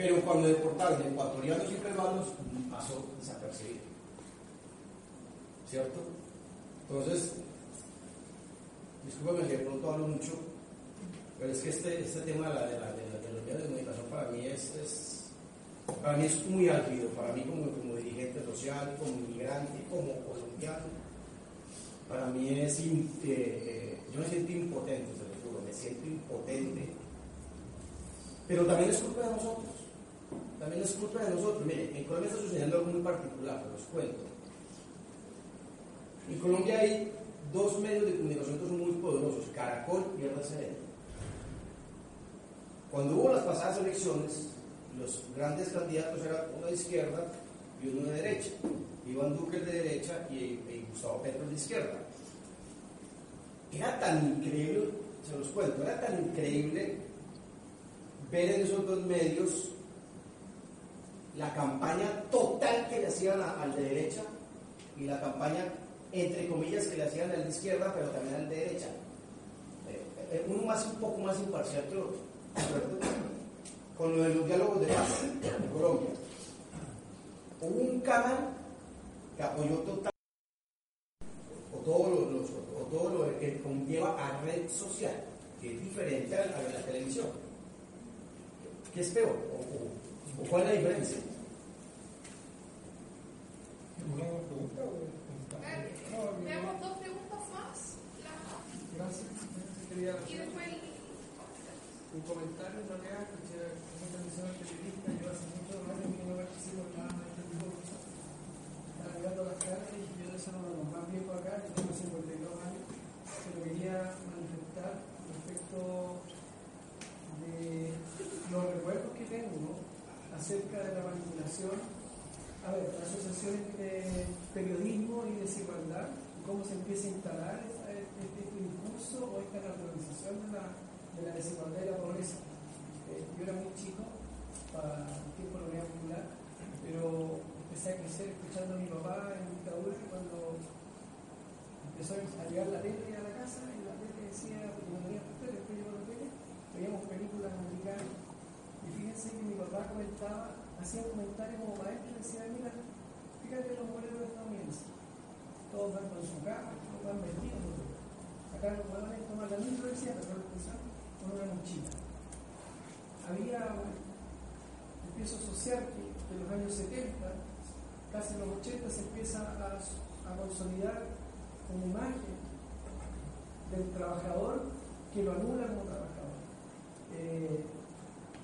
pero cuando deportaron ecuatorianos y peruanos, pasó desapercibido. ¿Cierto? Entonces, discúlpame si de pronto hablo mucho, pero es que este, este tema de, la, de, la, de, la, de los medios de comunicación para mí es, es, para mí es muy álgido, para mí como, como dirigente social, como inmigrante, como colombiano, para mí es, eh, eh, yo me siento impotente, se lo juro, me siento impotente, pero también es culpa de nosotros, también es culpa de nosotros. Mire, en Colombia está sucediendo algo muy particular, los cuento. En Colombia hay dos medios de comunicación que son muy poderosos, Caracol y RCN. Cuando hubo las pasadas elecciones, los grandes candidatos eran uno de izquierda y uno de derecha. Iván Duque de derecha y, y Gustavo Petro de izquierda. Era tan increíble, se los cuento, era tan increíble ver en esos dos medios la campaña total que le hacían al de derecha y la campaña, entre comillas, que le hacían al de izquierda, pero también al de derecha. Eh, eh, uno más un poco más imparcial que otro. Con lo de los diálogos de paz en Colombia. Hubo un canal que apoyó total o todo lo, los, o todo lo que conlleva a red social, que es diferente a, a la televisión. ¿Qué es peor? ¿O, o, o cuál es la diferencia? Veamos dos preguntas más. Gracias. Y después un comentario en realidad, porque como tradicional periodista, yo hace muchos años que no participo nada de este tipo de cosas. Estaba mirando las caras y yo de eso no lo más viejo acá, yo tengo 52 años, pero quería manifestar respecto de los recuerdos que tengo acerca de la manipulación, a ver, asociaciones de periodismo y desigualdad, cómo se empieza a instalar este, este discurso o esta naturalización de la, de la desigualdad y la pobreza. Eh, yo era muy chico para el tiempo de la Unidad Popular, pero empecé a crecer escuchando a mi papá en dictadura cuando empezó a llegar la tele a la casa y la tele decía, porque no tenía tele, después llegó la tele, veíamos películas americanas. Y fíjense que mi papá comentaba, hacía un comentario como maestro y decía, mira, fíjate los modelos estadounidenses. Todos van con su cama, todos van vestidos. Acá los huevones toman la misma universidad, pero con una mochila. Había un empiezo social que de los años 70, casi en los 80, se empieza a, a consolidar una imagen del trabajador que lo anula como trabajador. Eh,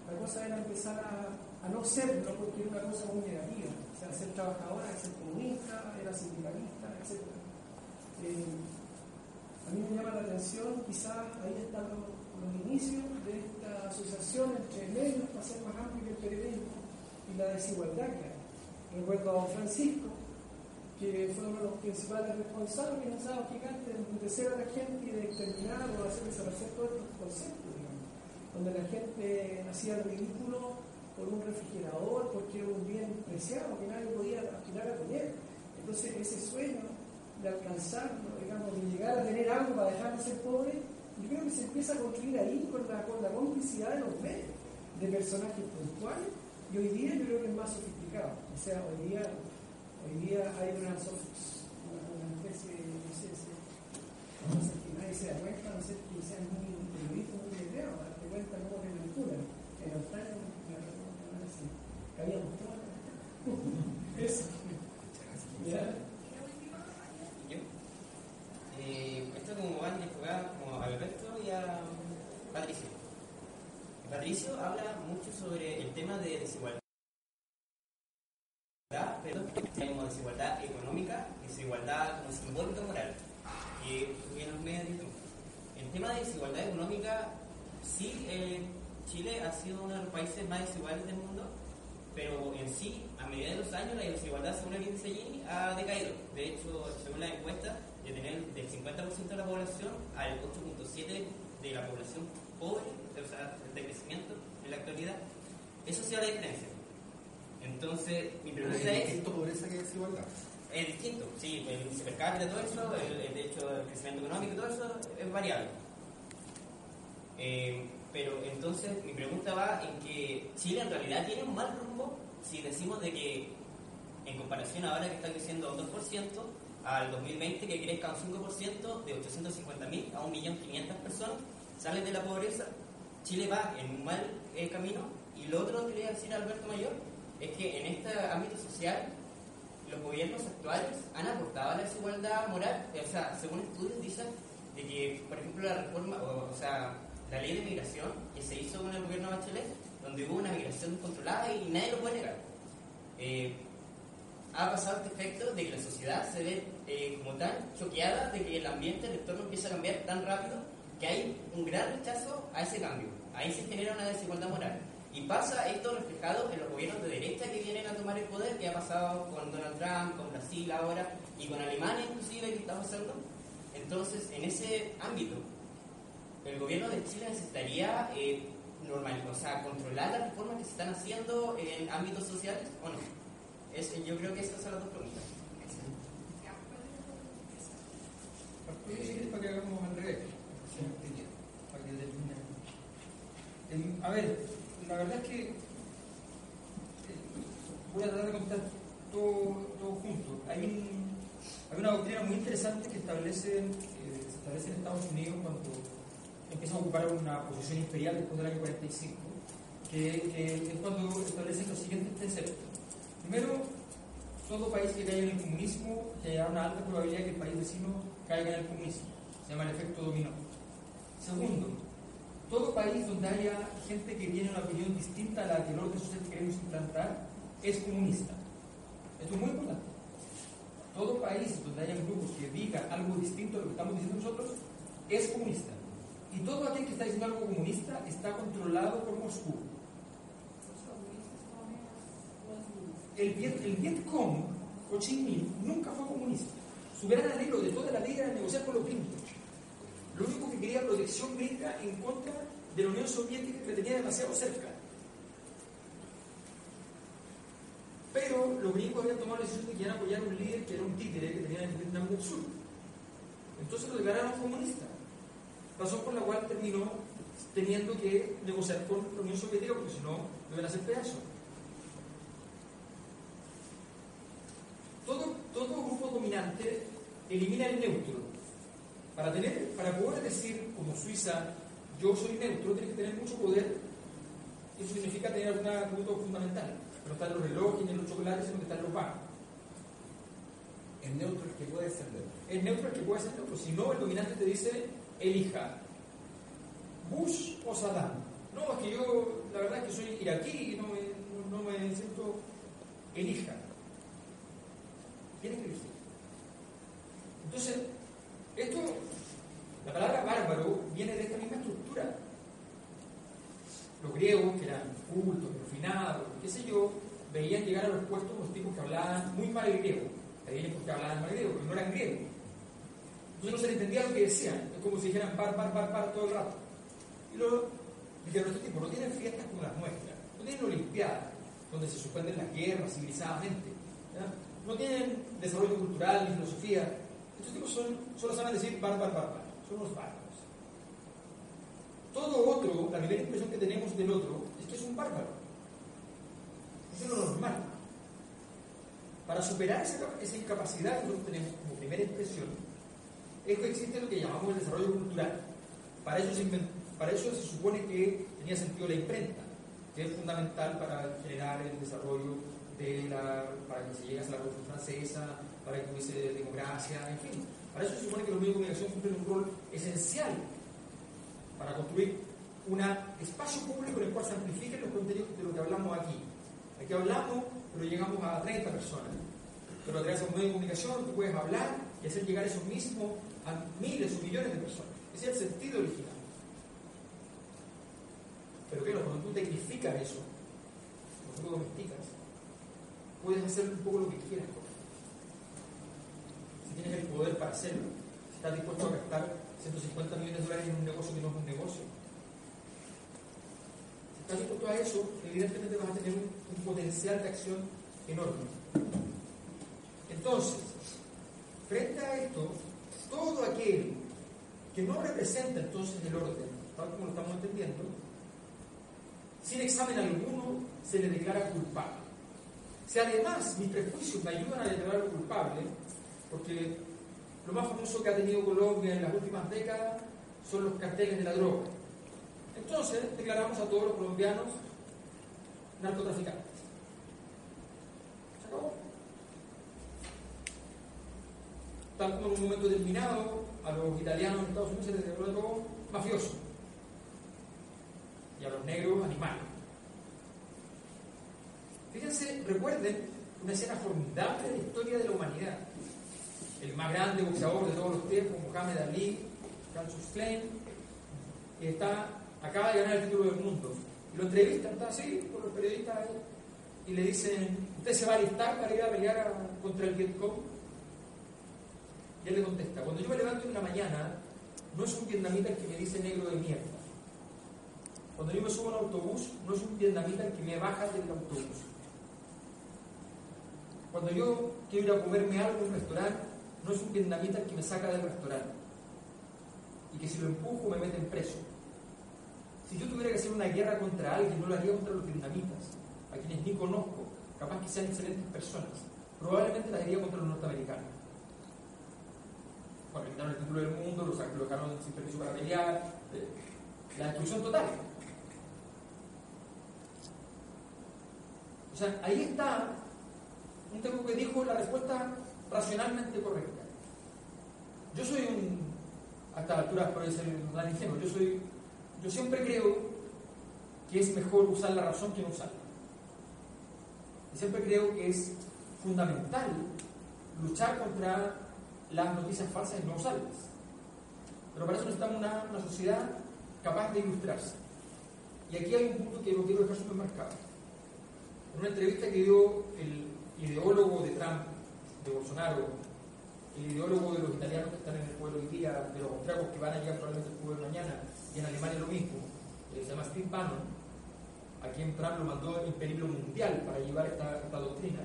la cosa era empezar a, a no serlo porque era una cosa muy negativa. O sea, ser trabajador era ser comunista, era sindicalista, etc. Eh, a mí me llama la atención, quizás ahí están los, los inicios de esta asociación entre medios para ser más amplio que el periodismo y la desigualdad que hay. Recuerdo a don Francisco, que fue uno de los principales responsables que pensaba gigante de emputecer a la gente y de exterminar o hacer desaparecer todos estos conceptos, digamos, donde la gente hacía el ridículo por un refrigerador, porque era un bien preciado que nadie podía aspirar a tener. Entonces ese sueño de alcanzarlo, digamos, de llegar a tener algo para dejar de ser pobre, yo creo que se empieza a construir ahí con la, con la complicidad de los medios, de personajes puntuales, y hoy día yo creo que es más sofisticado. O sea, hoy día, hoy día hay una, especie, no sé, no sé que nadie se da cuenta, no sé que sean muy periodistas, muy letrados, para darte cuenta cómo te. En Australia, caíamos todas Eso. ¿Ya? ¿Yo? Eh, esto como van a enfocar como a Alberto y a Patricio. Patricio habla mucho sobre el tema de desigualdad, pero tenemos desigualdad económica, desigualdad como simbólica moral, que en los medios. El tema de desigualdad económica, sí, eh, Chile ha sido uno de los países más desiguales del mundo, pero en sí, a medida de los años, la desigualdad según el índice Gini ha decaído. De hecho, según la encuesta, de tener del 50% de la población al 8.7% de la población pobre, o sea, de crecimiento en la actualidad, eso sí la diferencia. Entonces, mi pregunta ¿Es es... distinto pobreza que desigualdad? Es distinto, sí, el índice per cápita, todo eso, el, el, de hecho, el crecimiento económico, todo eso es variable. Eh, pero entonces mi pregunta va en que Chile en realidad tiene un mal rumbo si decimos de que en comparación ahora que está creciendo un 2% al 2020 que crezca un 5% de 850.000 a 1.500.000 personas salen de la pobreza, Chile va en un mal eh, camino. Y lo otro que quería decir a Alberto Mayor es que en este ámbito social los gobiernos actuales han aportado a la desigualdad moral, o sea, según estudios dicen de que, por ejemplo, la reforma, o sea, la ley de migración que se hizo con el gobierno de Bachelet, donde hubo una migración descontrolada y nadie lo puede negar. Eh, ha pasado este efecto de que la sociedad se ve eh, como tan choqueada de que el ambiente, el entorno empieza a cambiar tan rápido que hay un gran rechazo a ese cambio. Ahí se genera una desigualdad moral. Y pasa esto reflejado en los gobiernos de derecha que vienen a tomar el poder, que ha pasado con Donald Trump, con Brasil ahora y con Alemania inclusive que está pasando. Entonces, en ese ámbito, el gobierno de Chile necesitaría eh, normal, o sea, controlar las reformas que se están haciendo en ámbitos sociales o no. Es, yo creo que esas son las dos preguntas. hagamos revés. Para que termine. Eh, A ver, la verdad es que eh, voy a tratar de contar todo, todo junto. Hay, un, hay una doctrina muy interesante que establece, eh, se establece en Estados Unidos cuando empieza a ocupar una posición imperial después del año 45, que, es cuando establecen los siguientes preceptos. Primero, todo país que caiga en el comunismo tendrá una alta probabilidad de que el país vecino caiga en el comunismo. Se llama el efecto dominó. Segundo, todo país donde haya gente que tiene una opinión distinta a la que que queremos implantar es comunista. Esto es muy importante. Todo país donde haya grupos que digan algo distinto a lo que estamos diciendo nosotros es comunista. Y todo aquel que está diciendo algo comunista está controlado por Moscú. El, Viet, el Vietcong, Ho Chi Minh, nunca fue comunista. Su gran anhelo de toda la vida era negociar con los gringos. Lo único que quería protección gringa en contra de la Unión Soviética que tenía demasiado cerca. Pero los gringos habían tomado la decisión de que iban a apoyar a un líder que era un títere que tenía en Vietnam del Sur. Entonces lo declararon comunista. Razón por la cual terminó teniendo que negociar con la Unión Soviética porque si no, lo iban a hacer pedazos. Todo, todo grupo dominante elimina el neutro. Para, tener, para poder decir, como Suiza, yo soy neutro, tienes que tener mucho poder. Eso significa tener algún atributo fundamental. No están los relojes ni los chocolates, sino que están los bancos. El neutro es que puede ser neutro. El neutro es que puede ser neutro. Si no, el dominante te dice, elija Bush o Saddam. No, es que yo, la verdad es que soy iraquí y no me, no, me siento. Elija. Tiene que elegir. Entonces, esto, la palabra bárbaro viene de esta misma estructura. Los griegos, que eran cultos, refinados, qué sé yo, veían llegar a los puestos unos tipos que hablaban muy mal griego. Veían porque hablaban mal griego, pero no eran griegos. Entonces no se les entendía lo que decían. Es como si dijeran par, par, par, par todo el rato. Y luego dijeron, estos tipos no tienen fiestas como las nuestras, no tienen olimpiadas, donde se suspenden las guerras civilizadamente. No tienen desarrollo cultural ni filosofía. Estos tipos son, solo saben decir par, par, par. Son unos bárbaros. todo otro, la primera impresión que tenemos del otro es que es un bárbaro. Eso es lo normal. Para superar esa, esa incapacidad que nosotros tenemos como primera impresión, es que existe lo que llamamos el desarrollo cultural. Para eso, se para eso se supone que tenía sentido la imprenta, que es fundamental para generar el desarrollo de la, para que se llegase a la Revolución Francesa, para que hubiese democracia, en fin. Para eso se supone que los medios de comunicación cumplen un rol esencial para construir un espacio público en el cual se amplifiquen los contenidos de lo que hablamos aquí. Aquí hablamos, pero llegamos a 30 personas. Pero a través de un medio de comunicación tú puedes hablar y hacer llegar eso mismo a miles o millones de personas. Ese es el sentido original. Pero claro, cuando tú tecnificas eso, cuando tú domesticas, puedes hacer un poco lo que quieras con. Si tienes el poder para hacerlo, si estás dispuesto a gastar 150 millones de dólares en un negocio que no es un negocio. Si estás dispuesto a eso, evidentemente vas a tener un potencial de acción enorme. Entonces, frente a esto, todo aquel que no representa entonces el orden, tal como lo estamos entendiendo, sin examen alguno se le declara culpable. Si además mis prejuicios me ayudan a declararlo culpable, porque lo más famoso que ha tenido Colombia en las últimas décadas son los carteles de la droga. Entonces declaramos a todos los colombianos narcotraficantes. Se acabó. Tal como en un momento determinado a los italianos en Estados Unidos se les declaró mafioso. Y a los negros animales. Fíjense, recuerden una escena formidable de la historia de la humanidad. El más grande boxeador de todos los tiempos, Mohamed Ali, Cassius Clay, que está, acaba de ganar el título del mundo. Y lo entrevistan, está así, con los periodistas y le dicen, ¿usted se va a alistar para ir a pelear contra el Vietcong? Él le contesta, cuando yo me levanto en la mañana, no es un vietnamita el que me dice negro de mierda. Cuando yo me subo a un autobús, no es un vietnamita el que me baja del autobús. Cuando yo quiero ir a comerme algo en un restaurante, no es un vietnamita el que me saca del restaurante. Y que si lo empujo me meten preso. Si yo tuviera que hacer una guerra contra alguien, no la haría contra los vietnamitas, a quienes ni conozco, capaz que sean excelentes personas. Probablemente la haría contra los norteamericanos. Quitaron el título del mundo, lo sac- lo dejaron sin permiso para pelear. eh, La destrucción total. O sea, ahí está un tipo que dijo la respuesta racionalmente correcta. Yo soy un, a esta altura puede ser un gran ingenuo, yo soy, yo siempre creo que es mejor usar la razón que no usarla. Y siempre creo que es fundamental luchar contra las noticias falsas no usarlas. Pero para eso necesitamos una, una sociedad capaz de ilustrarse. Y aquí hay un punto que lo quiero dejar súper marcado. En una entrevista que dio el ideólogo de Trump, de Bolsonaro, el ideólogo de los italianos que están en el pueblo hoy día, de los austriacos que van a llegar probablemente el pueblo mañana, y en Alemania lo mismo, eh, se llama Steve Bannon, a quien Trump lo mandó en peligro mundial para llevar esta, doctrina,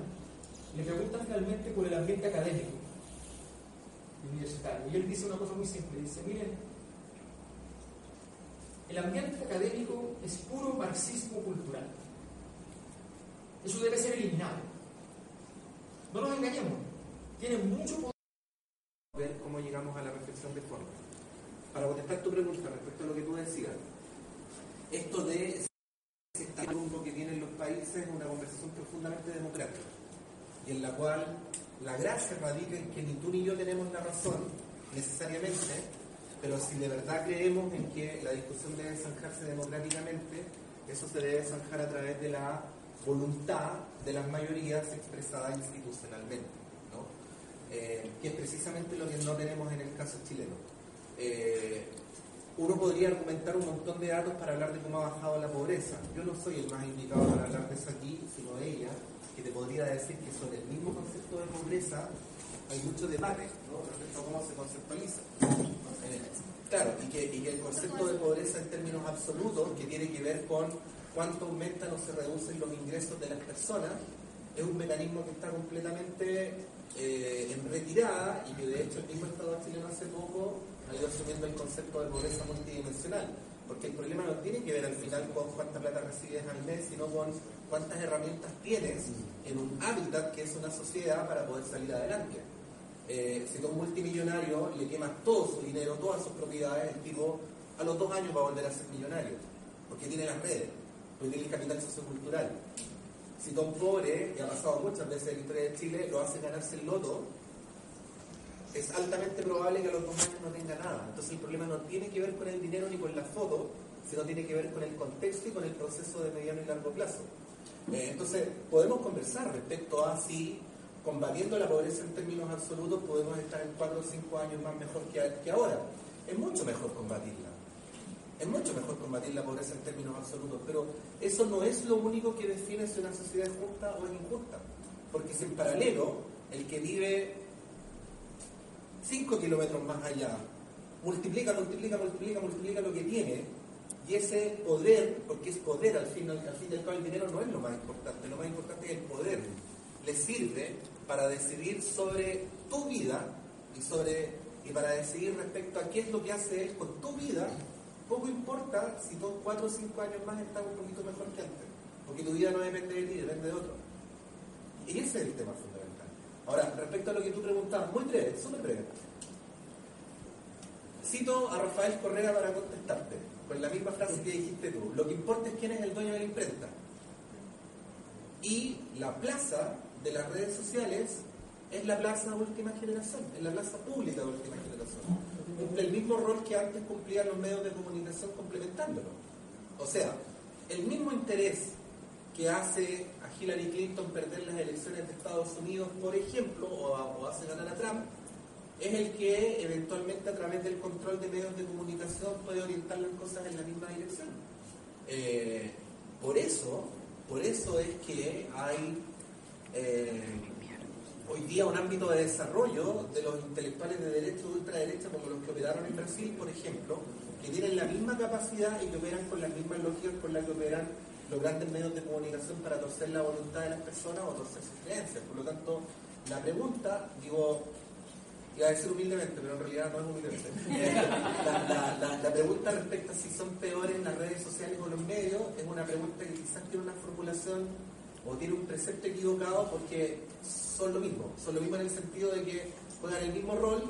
le preguntan finalmente por el ambiente académico universitario. Y él dice una cosa muy simple, dice, miren, el ambiente académico es puro marxismo cultural. Eso debe ser eliminado. No nos engañemos, tiene mucho poder. ver cómo llegamos a la reflexión de forma. Para contestar tu pregunta respecto a lo que tú decías, esto de el rumbo que tienen los países es una conversación profundamente democrática y en la cual la gracia radica en que ni tú ni yo tenemos la razón necesariamente, pero si de verdad creemos en que la discusión debe zanjarse democráticamente, eso se debe zanjar a través de la voluntad de las mayorías expresada institucionalmente, ¿no? Eh, que es precisamente lo que no tenemos en el caso chileno. Eh, uno podría argumentar un montón de datos para hablar de cómo ha bajado la pobreza. Yo no soy el más indicado para hablar de eso aquí, sino ella, que te podría decir que sobre el mismo concepto de pobreza hay mucho debate ¿no? respecto a cómo se conceptualiza. Claro, y que, y que el concepto de pobreza en términos absolutos, que tiene que ver con cuánto aumentan o se reducen los ingresos de las personas, es un mecanismo que está completamente eh, en retirada y que de hecho el mismo Estado chileno hace poco ha ido asumiendo el concepto de pobreza multidimensional. Porque el problema no tiene que ver al final con cuánta plata recibes al mes, sino con cuántas herramientas tienes en un hábitat que es una sociedad para poder salir adelante. Eh, si un multimillonario le quemas todo su dinero, todas sus propiedades, el tipo a los dos años va a volver a ser millonario, porque tiene las redes, porque tiene el capital sociocultural. Si un pobre, y ha pasado muchas veces en la historia de Chile, lo hace ganarse el loto, es altamente probable que a los dos años no tenga nada. Entonces el problema no tiene que ver con el dinero ni con la foto, sino tiene que ver con el contexto y con el proceso de mediano y largo plazo. Eh, entonces podemos conversar respecto a si combatiendo la pobreza en términos absolutos podemos estar en cuatro o cinco años más mejor que, que ahora. Es mucho mejor combatirla. Es mucho mejor combatir la pobreza en términos absolutos, pero eso no es lo único que define si una sociedad es justa o es injusta. Porque si en paralelo el que vive 5 kilómetros más allá, multiplica, multiplica, multiplica, multiplica lo que tiene, y ese poder, porque es poder al fin, al fin cabo el dinero no es lo más importante, lo más importante es el poder, le sirve para decidir sobre tu vida y sobre y para decidir respecto a qué es lo que hace él con tu vida, poco importa si tú cuatro o cinco años más estás un poquito mejor que antes, porque tu vida no depende de ti, depende de otro. Y ese es el tema fundamental. Ahora, respecto a lo que tú preguntabas, muy breve, súper breve. Cito a Rafael Correa para contestarte, con la misma frase que dijiste tú. Lo que importa es quién es el dueño de la imprenta. Y la plaza de las redes sociales es la plaza de última generación, es la plaza pública de última generación. Cumple el mismo rol que antes cumplían los medios de comunicación complementándolo. O sea, el mismo interés que hace a Hillary Clinton perder las elecciones de Estados Unidos, por ejemplo, o, hace ganar a Trump, es el que eventualmente a través del control de medios de comunicación puede orientar las cosas en la misma dirección. Eh, por eso, por eso es que hay eh, hoy día un ámbito de desarrollo de los intelectuales de derecha o ultraderecha como los que operaron en Brasil, por ejemplo, que tienen la misma capacidad y que operan con las mismas lógicas con las que operan los grandes medios de comunicación para torcer la voluntad de las personas o torcer sus creencias. Por lo tanto, la pregunta, digo, iba a decir humildemente, pero en realidad no es humildemente. la, pregunta respecto a si son peores las redes sociales o los medios es una pregunta que quizás tiene una formulación o tiene un precepto equivocado porque son lo mismo. Son lo mismo en el sentido de que juegan el mismo rol,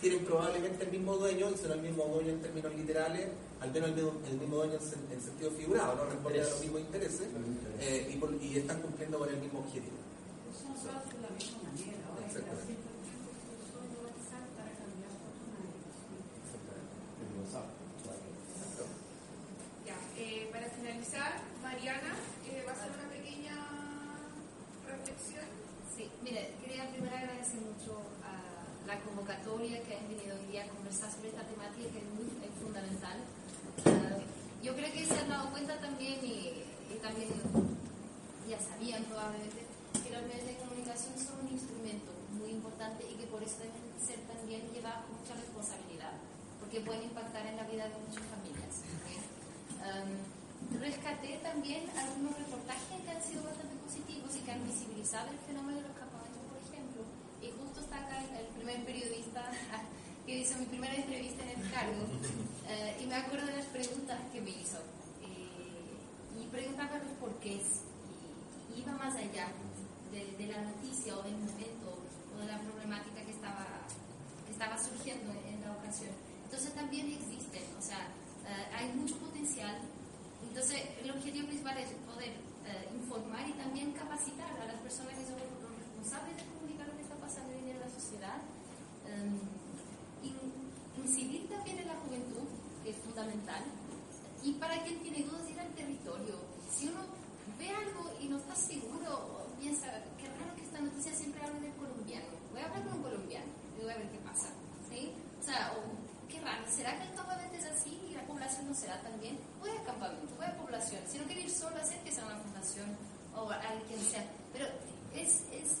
tienen probablemente el mismo dueño y son el mismo dueño en términos literales al menos el mismo, dueño en, sentido figurado, no responden a los mismos intereses eh, y, están cumpliendo con el mismo objetivo. Son usados de la misma manera. Ahora, para cambiar Eh, para finalizar, Mariana, eh, ¿va a hacer una pequeña reflexión? Sí, mire, quería primero agradecer mucho a la convocatoria que han venido hoy día a conversar sobre esta temática que es muy fundamental yo creo que se han dado cuenta también y, también ya sabían probablemente que los medios de comunicación son un instrumento muy importante y que por eso deben ser también con mucha responsabilidad, porque pueden impactar en la vida de muchas familias. rescaté también algunos reportajes que han sido bastante positivos y que han visibilizado el fenómeno de los campamentos, por ejemplo, y justo está acá el primer periodista que hizo mi primera entrevista en el cargo eh, y me acuerdo de las preguntas que me hizo. Eh, y preguntaba los porqués y iba más allá de, la noticia o del momento o de la problemática que estaba, que estaba surgiendo en la ocasión. Entonces también existen, o sea, eh, hay mucho potencial. Entonces el objetivo principal es poder informar y también capacitar a las personas que son los responsables de comunicar lo que está pasando hoy en la sociedad. Em, incidir también en la juventud, que es fundamental, y para quien tiene dudas ir al territorio. Si uno ve algo y no está seguro, o piensa, qué raro que esta noticia siempre hable del colombiano. Voy a hablar con un colombiano y voy a ver qué pasa. ¿sí? O sea, qué raro, ¿será que el campamento es así y la población no será también? Al campamento, a población. Si no quiere ir solo, hacer que sea una fundación o alguien sea. Pero es, es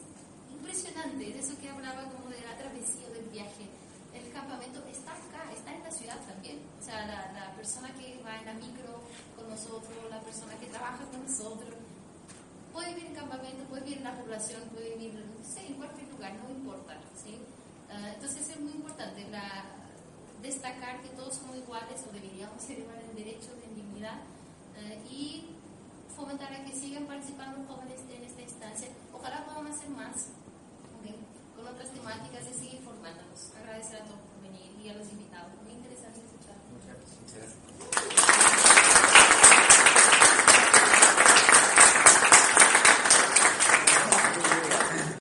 impresionante, de eso que hablaba como de la travesía del viaje el campamento está acá, está en la ciudad también. O sea, la, persona que va en la micro con nosotros, la persona que trabaja con nosotros, puede vivir en campamento, puede vivir en la población, puede vivir en cualquier lugar, no importa. ¿sí? Ah, entonces es muy importante. La, destacar que todos somos iguales o deberíamos ser iguales en derechos, en dignidad eh, y fomentar a que sigan participando jóvenes en esta instancia. Ojalá podamos hacer más con otras temáticas y seguir formándonos. Agradecer a todos por venir y a los invitados. Muy interesante escuchar. Muchas gracias.